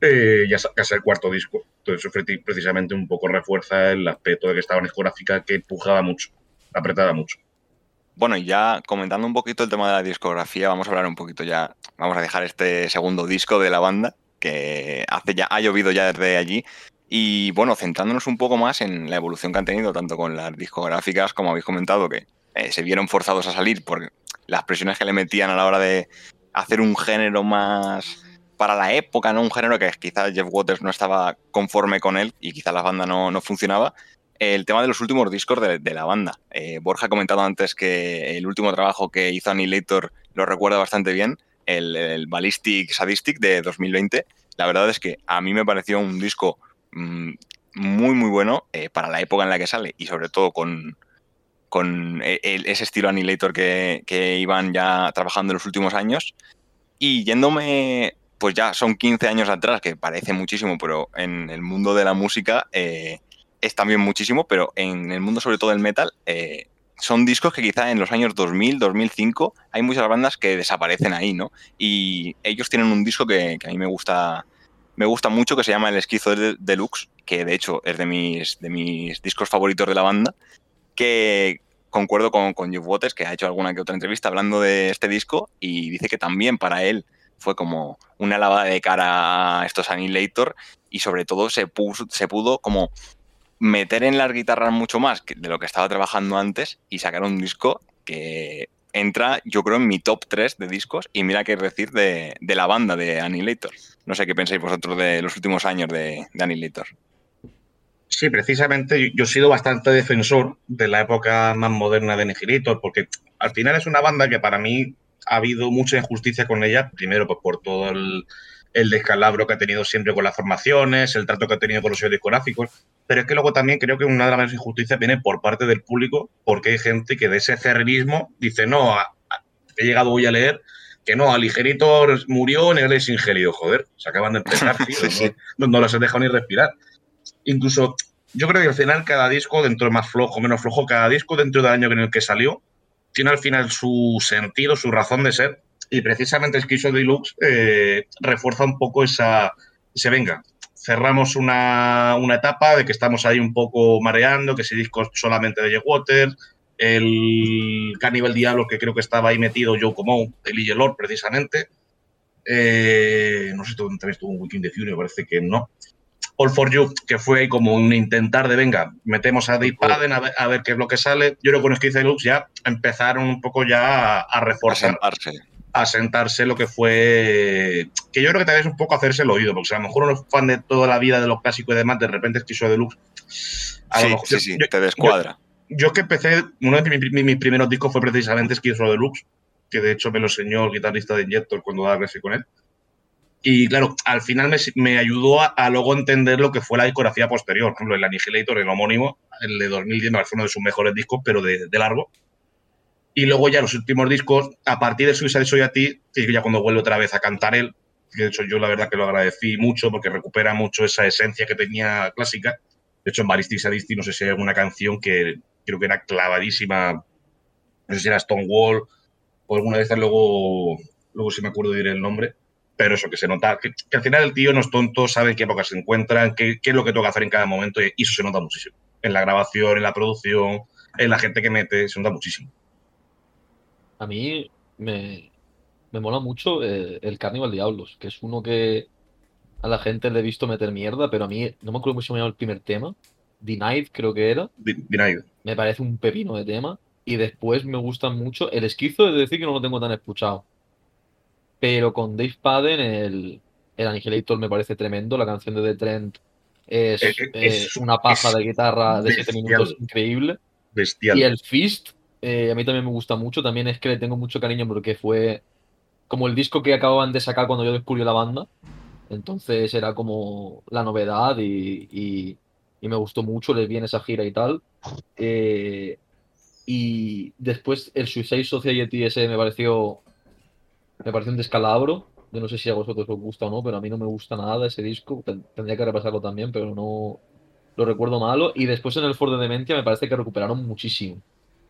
eh, ya casi el cuarto disco. Entonces, eso precisamente un poco refuerza el aspecto de que estaba en discográfica que empujaba mucho, apretaba mucho. Bueno, y ya comentando un poquito el tema de la discografía, vamos a hablar un poquito ya, vamos a dejar este segundo disco de la banda, que hace ya, ha llovido ya desde allí. Y bueno, centrándonos un poco más en la evolución que han tenido, tanto con las discográficas, como habéis comentado, que eh, se vieron forzados a salir por las presiones que le metían a la hora de hacer un género más para la época, ¿no? Un género que quizás Jeff Waters no estaba conforme con él y quizás la banda no, no funcionaba. El tema de los últimos discos de, la banda. Eh, Borja ha comentado antes que el último trabajo que hizo Annihilator lo recuerda bastante bien, el, Ballistic Sadistic de 2020. La verdad es que a mí me pareció un disco mm, muy, muy bueno eh, para la época en la que sale y sobre todo con, con e, ese estilo Annihilator que, que iban ya trabajando en los últimos años. Y yéndome pues ya son 15 años atrás, que parece muchísimo, pero en el mundo de la música eh, es también muchísimo, pero en el mundo sobre todo del metal eh, son discos que quizá en los años 2000, 2005 hay muchas bandas que desaparecen ahí, ¿no? Y ellos tienen un disco que, a mí me gusta, me gusta mucho, que se llama El Esquizo Deluxe, que de hecho es de mis, de mis discos favoritos de la banda, que concuerdo con, con Jeff Waters, que ha hecho alguna que otra entrevista hablando de este disco y dice que también para él fue como una lavada de cara a estos Annihilator y sobre todo se, se pudo como meter en las guitarras mucho más de lo que estaba trabajando antes y sacar un disco que entra, yo creo, en mi top 3 de discos y mira qué decir de, la banda de Annihilator. No sé qué pensáis vosotros de los últimos años de, de Annihilator. Sí, precisamente yo he sido bastante defensor de la época más moderna de Annihilator porque al final es una banda que para mí ha habido mucha injusticia con ella, primero pues, por todo el, descalabro que ha tenido siempre con las formaciones, el trato que ha tenido con los sellos discográficos, pero es que luego también creo que una de las injusticias viene por parte del público, porque hay gente que de ese cerrismo dice, no, he llegado hoy a leer que no, Aligerito murió en el ingerido, joder, se acaban de [laughs] empezar, tío, No, no, los he dejado ni respirar. Incluso yo creo que al final cada disco, dentro de más flojo, menos flojo, cada disco dentro del año en el que salió, tiene al final su sentido, su razón de ser, y precisamente Esquizo Deluxe eh, refuerza un poco esa, se venga, cerramos una, etapa de que estamos ahí un poco mareando, que ese disco es solamente de Jeff Waters, el Cannibal Diablo, que creo que estaba ahí metido Joe Como, el Ige Lord, precisamente. Eh, no sé si también estuvo un Weekend de Fury, parece que no. All for You, que fue como un intentar de, venga, metemos a Deep Paden a ver, a ver, qué es lo que sale. Yo creo que con Skid Deluxe ya empezaron un poco ya a, reforzar. A sentarse. lo que fue. Que yo creo que también es un poco hacerse el oído, porque a lo mejor uno es fan de toda la vida de lo clásico y demás, de repente Esquizo Deluxe. A sí, sí, sí, te descuadra. Yo, que empecé, uno de mis, primeros discos fue precisamente Esquizo Deluxe, que de hecho me lo enseñó el guitarrista de Injector cuando daba clase con él. Y claro, al final me, ayudó a, luego entender lo que fue la discografía posterior. Por ejemplo, el Annihilator, el homónimo, el de 2010 me parece uno de sus mejores discos, pero de, largo. Y luego ya los últimos discos, a partir de Suicide Soy a ti, que ya cuando vuelve otra vez a cantar él, que de hecho yo la verdad que lo agradecí mucho porque recupera mucho esa esencia que tenía clásica. De hecho, en Ballistic Sadisti no sé si hay alguna canción que creo que era clavadísima, no sé si era Stonewall o alguna vez luego, luego si me acuerdo de ir el nombre pero eso, que se nota, que, al final el tío no es tonto, sabe en qué época se encuentra, qué, qué es lo que toca hacer en cada momento, y eso se nota muchísimo. En la grabación, en la producción, en la gente que mete, se nota muchísimo. A mí me, me mola mucho eh, el Carnival Diablos, que es uno que a la gente le he visto meter mierda, pero a mí no me acuerdo cómo se llamaba el primer tema. Denied, creo que era. Denied. Me parece un pepino de tema. Y después me gusta mucho. El esquizo, es decir, que no lo tengo tan escuchado. Pero con Dave Padden, el, el Annihilator me parece tremendo. La canción de The Trent es, eh, eh, una paja de guitarra de 7 minutos increíble. Bestial. Y el Fist, eh, a mí también me gusta mucho. También es que le tengo mucho cariño porque fue como el disco que acababan de sacar cuando yo descubrí la banda. Entonces era como la novedad y, y- y me gustó mucho, les vi en esa gira y tal. Eh, y después el Suicide Society ese me pareció, me pareció un descalabro. Yo no sé si a vosotros os gusta o no, pero a mí no me gusta nada ese disco. Ten- Tendría que repasarlo también, pero no lo recuerdo malo. Y después en el Ford de Dementia me parece que recuperaron muchísimo.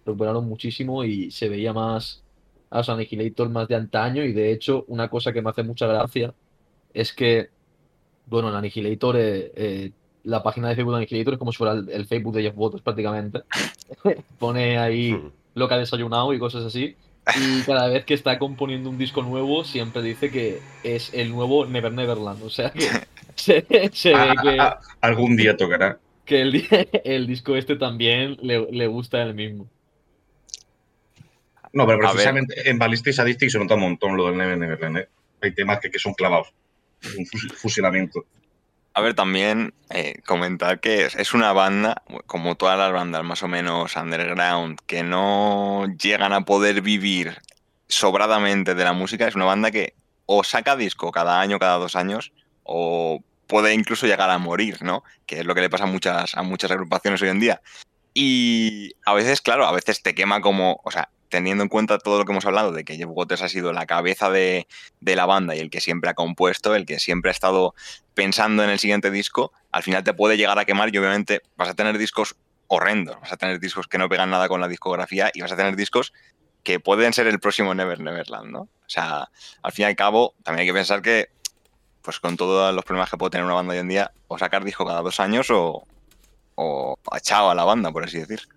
Recuperaron muchísimo y se veía más a los Annihilator más de antaño. Y de hecho, una cosa que me hace mucha gracia es que, bueno, en Annihilator, eh, eh, la página de Facebook de Annihilator es como si fuera el, el Facebook de Jeff Waters prácticamente. [laughs] Pone ahí Hmm. lo que ha desayunado y cosas así. Y cada vez que está componiendo un disco nuevo, siempre dice que es el nuevo Never Neverland. O sea que [laughs] se, se ve Ah, que, ah, ah, algún día tocará. que el, [laughs] el disco este también le, le gusta él mismo. No, pero precisamente en Ballistic Sadistic se nota un montón lo del Never Neverland. ¿eh? Hay temas que, que son clavados. Un fus- fusilamiento. A ver, también eh, comentar que es, una banda, como todas las bandas más o menos underground, que no llegan a poder vivir sobradamente de la música. Es una banda que o saca disco cada año, cada dos años, o puede incluso llegar a morir, ¿no? Que es lo que le pasa a muchas, a muchas agrupaciones hoy en día. Y a veces, claro, a veces te quema como, o sea, teniendo en cuenta todo lo que hemos hablado de que Jeff Waters ha sido la cabeza de, la banda y el que siempre ha compuesto, el que siempre ha estado pensando en el siguiente disco, al final te puede llegar a quemar y obviamente vas a tener discos horrendos, vas a tener discos que no pegan nada con la discografía y vas a tener discos que pueden ser el próximo Never Neverland, ¿no? O sea, al fin y al cabo, también hay que pensar que, pues con todos los problemas que puede tener una banda hoy en día, o sacar disco cada dos años o, o echado a la banda, por así decir.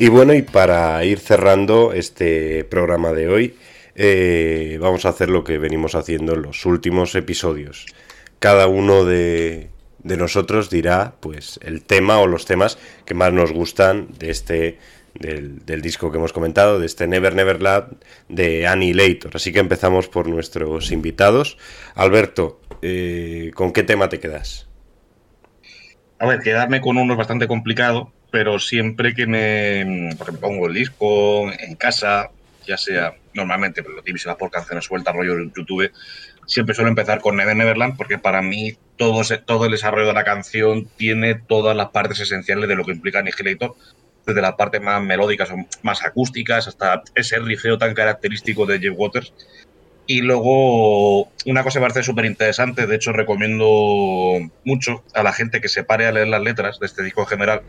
Y bueno, y para ir cerrando este programa de hoy, eh, vamos a hacer lo que venimos haciendo en los últimos episodios. Cada uno de, nosotros dirá pues el tema o los temas que más nos gustan de este del, disco que hemos comentado, de este Never Never Land de Annihilator. Así que empezamos por nuestros invitados. Alberto, eh, ¿con qué tema te quedas? A ver, quedarme con uno es bastante complicado, pero siempre que me, me pongo el disco en casa, ya sea normalmente, pero lo típico va por canciones sueltas, rollo en YouTube, siempre suelo empezar con Never Neverland porque para mí todo, todo el desarrollo de la canción tiene todas las partes esenciales de lo que implica Annihilator, desde las partes más melódicas o más acústicas hasta ese rifeo tan característico de Jeff Waters. Y luego, una cosa que parece súper interesante, de hecho recomiendo mucho a la gente que se pare a leer las letras de este disco en general,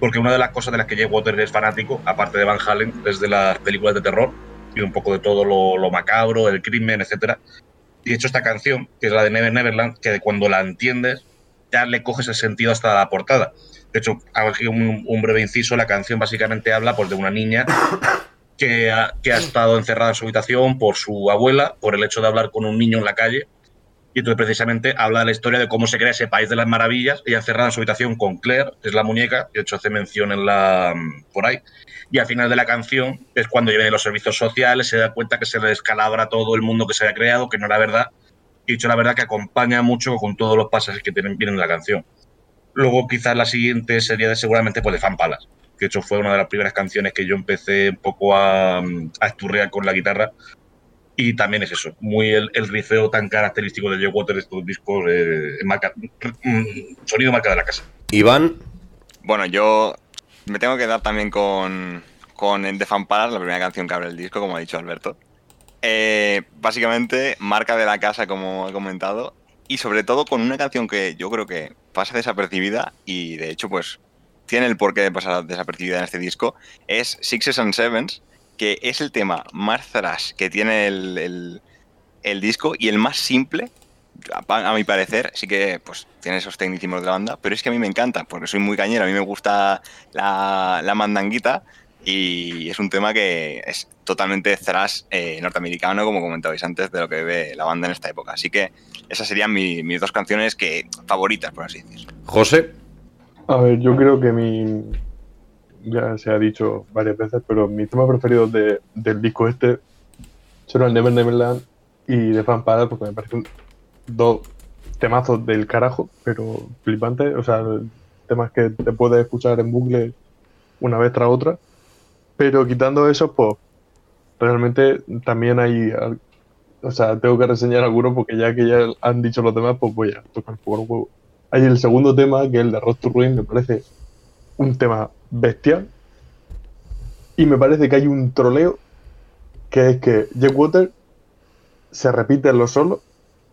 porque una de las cosas de las que Jeff Waters es fanático, aparte de Van Halen, es de las películas de terror y un poco de todo lo, macabro, el crimen, etcétera. Y de hecho esta canción, que es la de Never Neverland, que cuando la entiendes ya le coges el sentido hasta la portada. De hecho, aquí un, un breve inciso, la canción básicamente habla pues, de una niña que ha estado encerrada en su habitación por su abuela, por el hecho de hablar con un niño en la calle. Y entonces precisamente habla de la historia de cómo se crea ese país de las maravillas, ella encerrada en su habitación con Claire, es la muñeca, de hecho hace mención en la, por ahí. Y al final de la canción es cuando vienen los servicios sociales, se da cuenta que se le descalabra todo el mundo que se había creado, que no era verdad. Y dicho la verdad que acompaña mucho con todos los pasajes que tienen, vienen en la canción. Luego quizás la siguiente sería de, seguramente pues de Fan Palace, que de hecho fue una de las primeras canciones que yo empecé un poco a, a esturrear con la guitarra. Y también es eso, muy el, el rifeo tan característico de Joe Waters de estos discos, eh, marca- mm, sonido marca de la casa. Iván, Bueno, yo me tengo que dar también con, con el de Fan Palace, la primera canción que abre el disco, como ha dicho Alberto. Eh, básicamente, marca de la casa, como he comentado, y sobre todo con una canción que yo creo que pasa desapercibida y de hecho, pues tiene el porqué de pasar desapercibida en este disco, es Sixes and Sevens, que es el tema más thrash que tiene el, el- el disco y el más simple a, mi parecer, sí que pues tiene esos tecnicismos de la banda, pero es que a mí me encanta, porque soy muy cañero, a mí me gusta la, la mandanguita y es un tema que es totalmente thrash eh, norteamericano, como comentabais antes, de lo que ve la banda en esta época. Así que esas serían mi- mis dos canciones que favoritas, por así decirlo. José, A ver, yo creo que mi. Ya se ha dicho varias veces, pero mi tema preferido de- del disco este son el Never Neverland y Fan Palace, porque me parecen dos temazos del carajo, pero flipantes. O sea, temas que te puedes escuchar en bucle una vez tras otra. Pero quitando eso, pues realmente también hay. O sea, tengo que reseñar algunos porque ya que ya han dicho los demás, pues voy a tocar los huevos. Hay el segundo tema, que es el de Road to Ruin, me parece un tema bestial. Y me parece que hay un troleo, que es que Jack Water se repite en los solos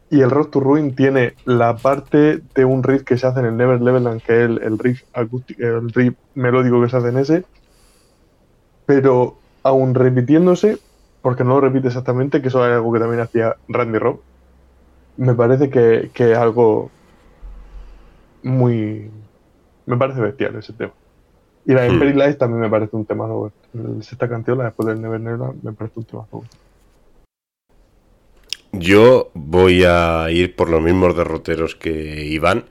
y el Road to Ruin tiene la parte de un riff que se hace en el Never Neverland, que es el, el riff el riff melódico que se hace en ese, pero aún repitiéndose, porque no lo repite exactamente, que eso es algo que también hacía Randy Robb, me parece que, que es algo muy... Me parece bestial ese tema. Y la de Hmm. Fairy Lights también me parece un tema Esta canción, la después del Never Neverland, me parece un tema yo voy a ir por los mismos derroteros que Iván.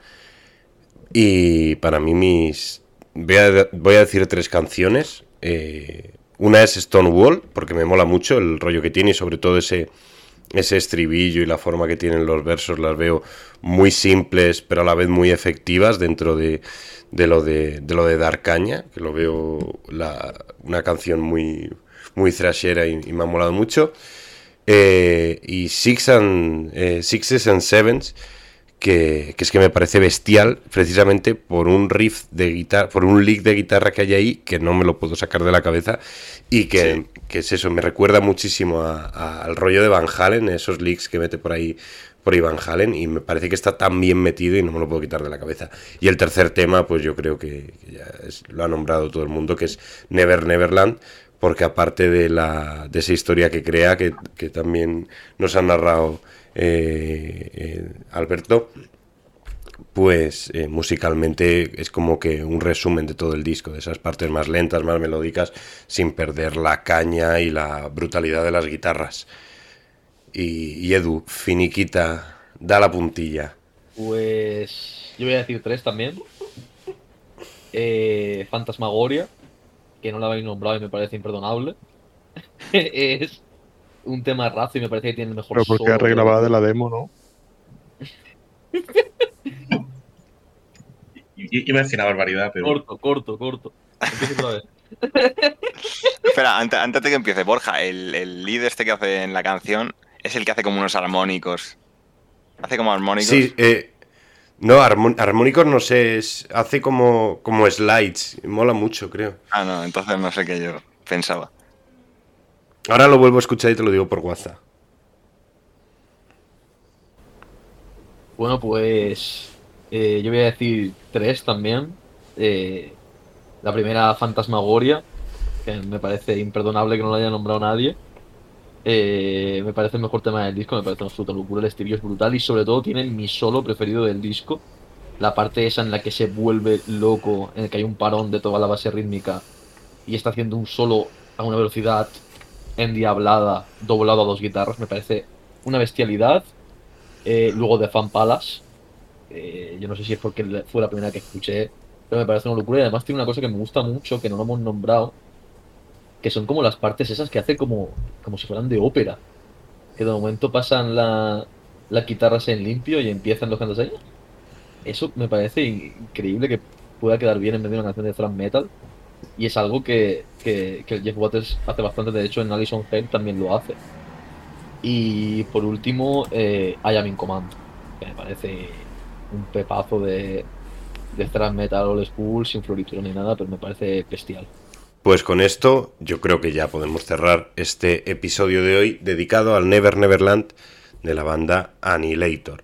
Y para mí mis... Voy a, voy a decir tres canciones. Eh, una es Stonewall, porque me mola mucho el rollo que tiene y sobre todo ese, ese estribillo y la forma que tienen los versos las veo muy simples pero a la vez muy efectivas dentro de, de lo de, de lo de Darcaña, que lo veo la- una canción muy, muy thrashera y, me ha molado mucho. Eh, y Six eh, Sixes and Sevens, que, que es que me parece bestial, precisamente por un riff de guitarra, por un lick de guitarra que hay ahí, que no me lo puedo sacar de la cabeza, y que, Sí. que es eso, me recuerda muchísimo a- a- al rollo de Van Halen, esos licks que mete por ahí por ahí Van Halen, y me parece que está tan bien metido y no me lo puedo quitar de la cabeza. Y el tercer tema, pues yo creo que, que ya es- lo ha nombrado todo el mundo, que es Never Neverland, porque aparte de, la, de esa historia que crea, que, que también nos ha narrado eh, eh, Alberto, pues eh, musicalmente es como que un resumen de todo el disco, de esas partes más lentas, más melódicas, sin perder la caña y la brutalidad de las guitarras. Y, Edu, finiquita, da la puntilla. Pues yo voy a decir tres también. Eh, Fantasmagoria, que no la habéis nombrado y me parece imperdonable. [laughs] es un tema razo y me parece que tiene el mejor Pero porque solo ha regrabado de la demo, ¿no? [laughs] Y- Iba a decir una barbaridad, pero. Corto, corto, corto. Empiezo otra vez. [laughs] Espera, antes, antes de que empiece, Borja, el, el lead este que hace en la canción es el que hace como unos armónicos. Hace como armónicos. Sí, eh, no, armónicos no sé, es- hace como, como slides, mola mucho, creo. Ah, no, entonces no sé qué yo pensaba. Ahora lo vuelvo a escuchar y te lo digo por WhatsApp. Bueno, pues eh, yo voy a decir tres también. Eh, la primera, Fantasmagoria, me parece imperdonable que no lo haya nombrado nadie. Eh, me parece el mejor tema del disco, me parece una absoluta locura, el estribillo es brutal y sobre todo tiene mi solo preferido del disco. La parte esa en la que se vuelve loco, en el que hay un parón de toda la base rítmica y está haciendo un solo a una velocidad endiablada, doblado a dos guitarras, me parece una bestialidad. Eh, luego de Fan Palace, eh, yo no sé si es porque fue la primera que escuché, pero me parece una locura y además tiene una cosa que me gusta mucho, que no lo hemos nombrado, que son como las partes esas que hace como, como si fueran de ópera, que de momento pasan la, las guitarras en limpio y empiezan los cantos ahí. Eso me parece increíble que pueda quedar bien en medio de una canción de thrash metal y es algo que, que, que Jeff Waters hace bastante, de hecho en Alison Hell también lo hace. Y por último, eh, I Am in Command, que me parece un pepazo de, de thrash metal old school, sin floritura ni nada, pero me parece bestial. Pues con esto yo creo que ya podemos cerrar este episodio de hoy dedicado al Never Neverland de la banda Annihilator.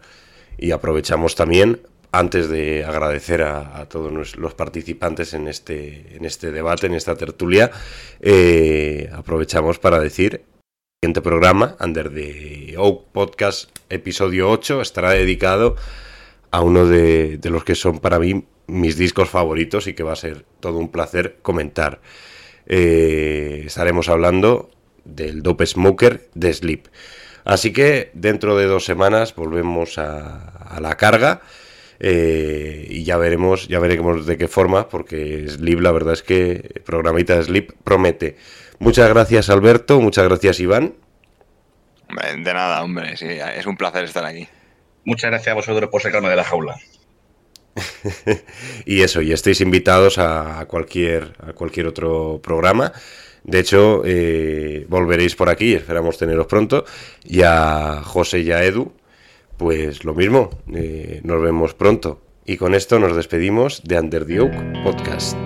Y aprovechamos también, antes de agradecer a, todos los participantes en este, en este debate, en esta tertulia, eh, aprovechamos para decir el siguiente programa, Under the Oak Podcast, episodio 8, estará dedicado a uno de, los que son para mí mis discos favoritos y que va a ser todo un placer comentar. Eh, estaremos hablando del Dope Smoker de Sleep. Así que dentro de dos semanas volvemos a la carga eh, y ya veremos, ya veremos de qué forma, porque Sleep, la verdad es que el programita de Sleep promete. Muchas gracias Alberto, muchas gracias Iván. De nada, hombre, sí, es un placer estar aquí. Muchas gracias a vosotros por sacarme de la jaula. [laughs] Y eso, y estáis invitados a cualquier, a cualquier otro programa. De hecho, eh, volveréis por aquí, esperamos teneros pronto. Y a José y a Edu, pues lo mismo, eh, nos vemos pronto. Y con esto nos despedimos de Under the Oak Podcast.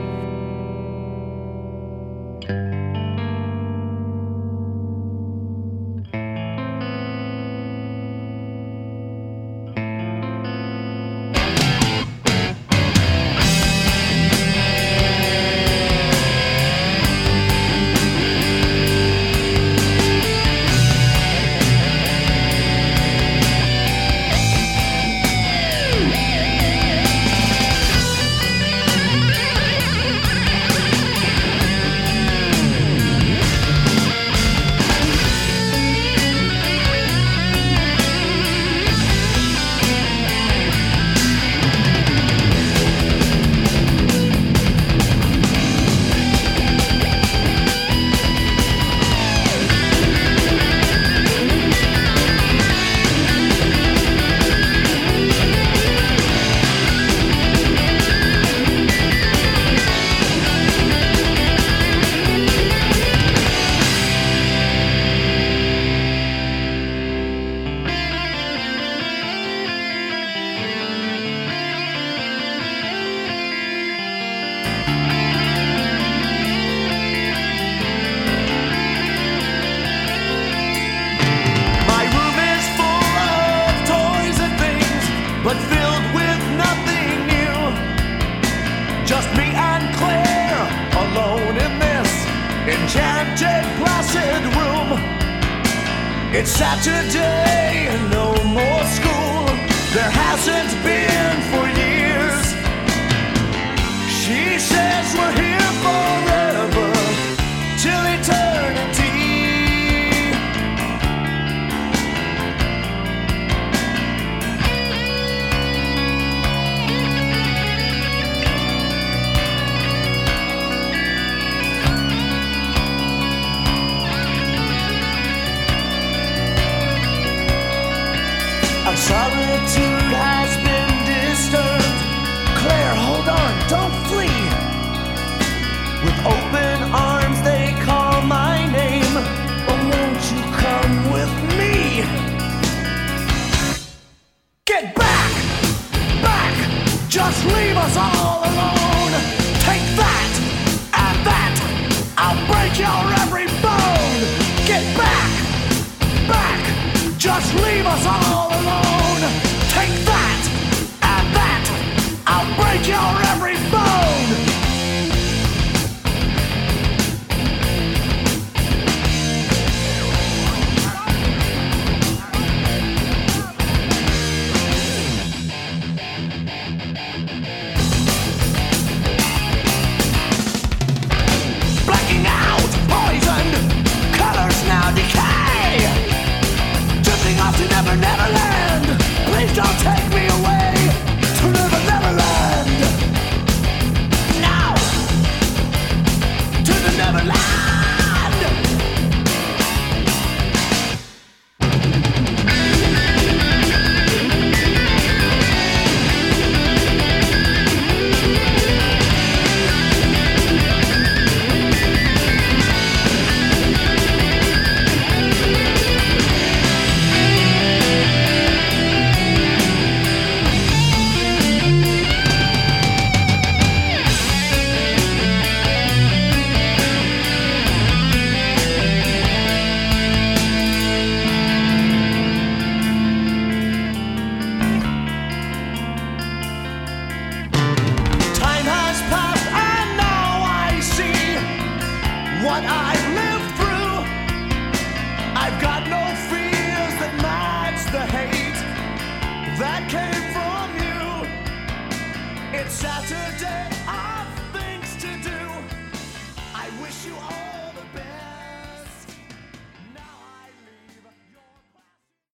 leave us all alone. Take that and that. I'll break your every bone. Get back, back. Just leave us all alone.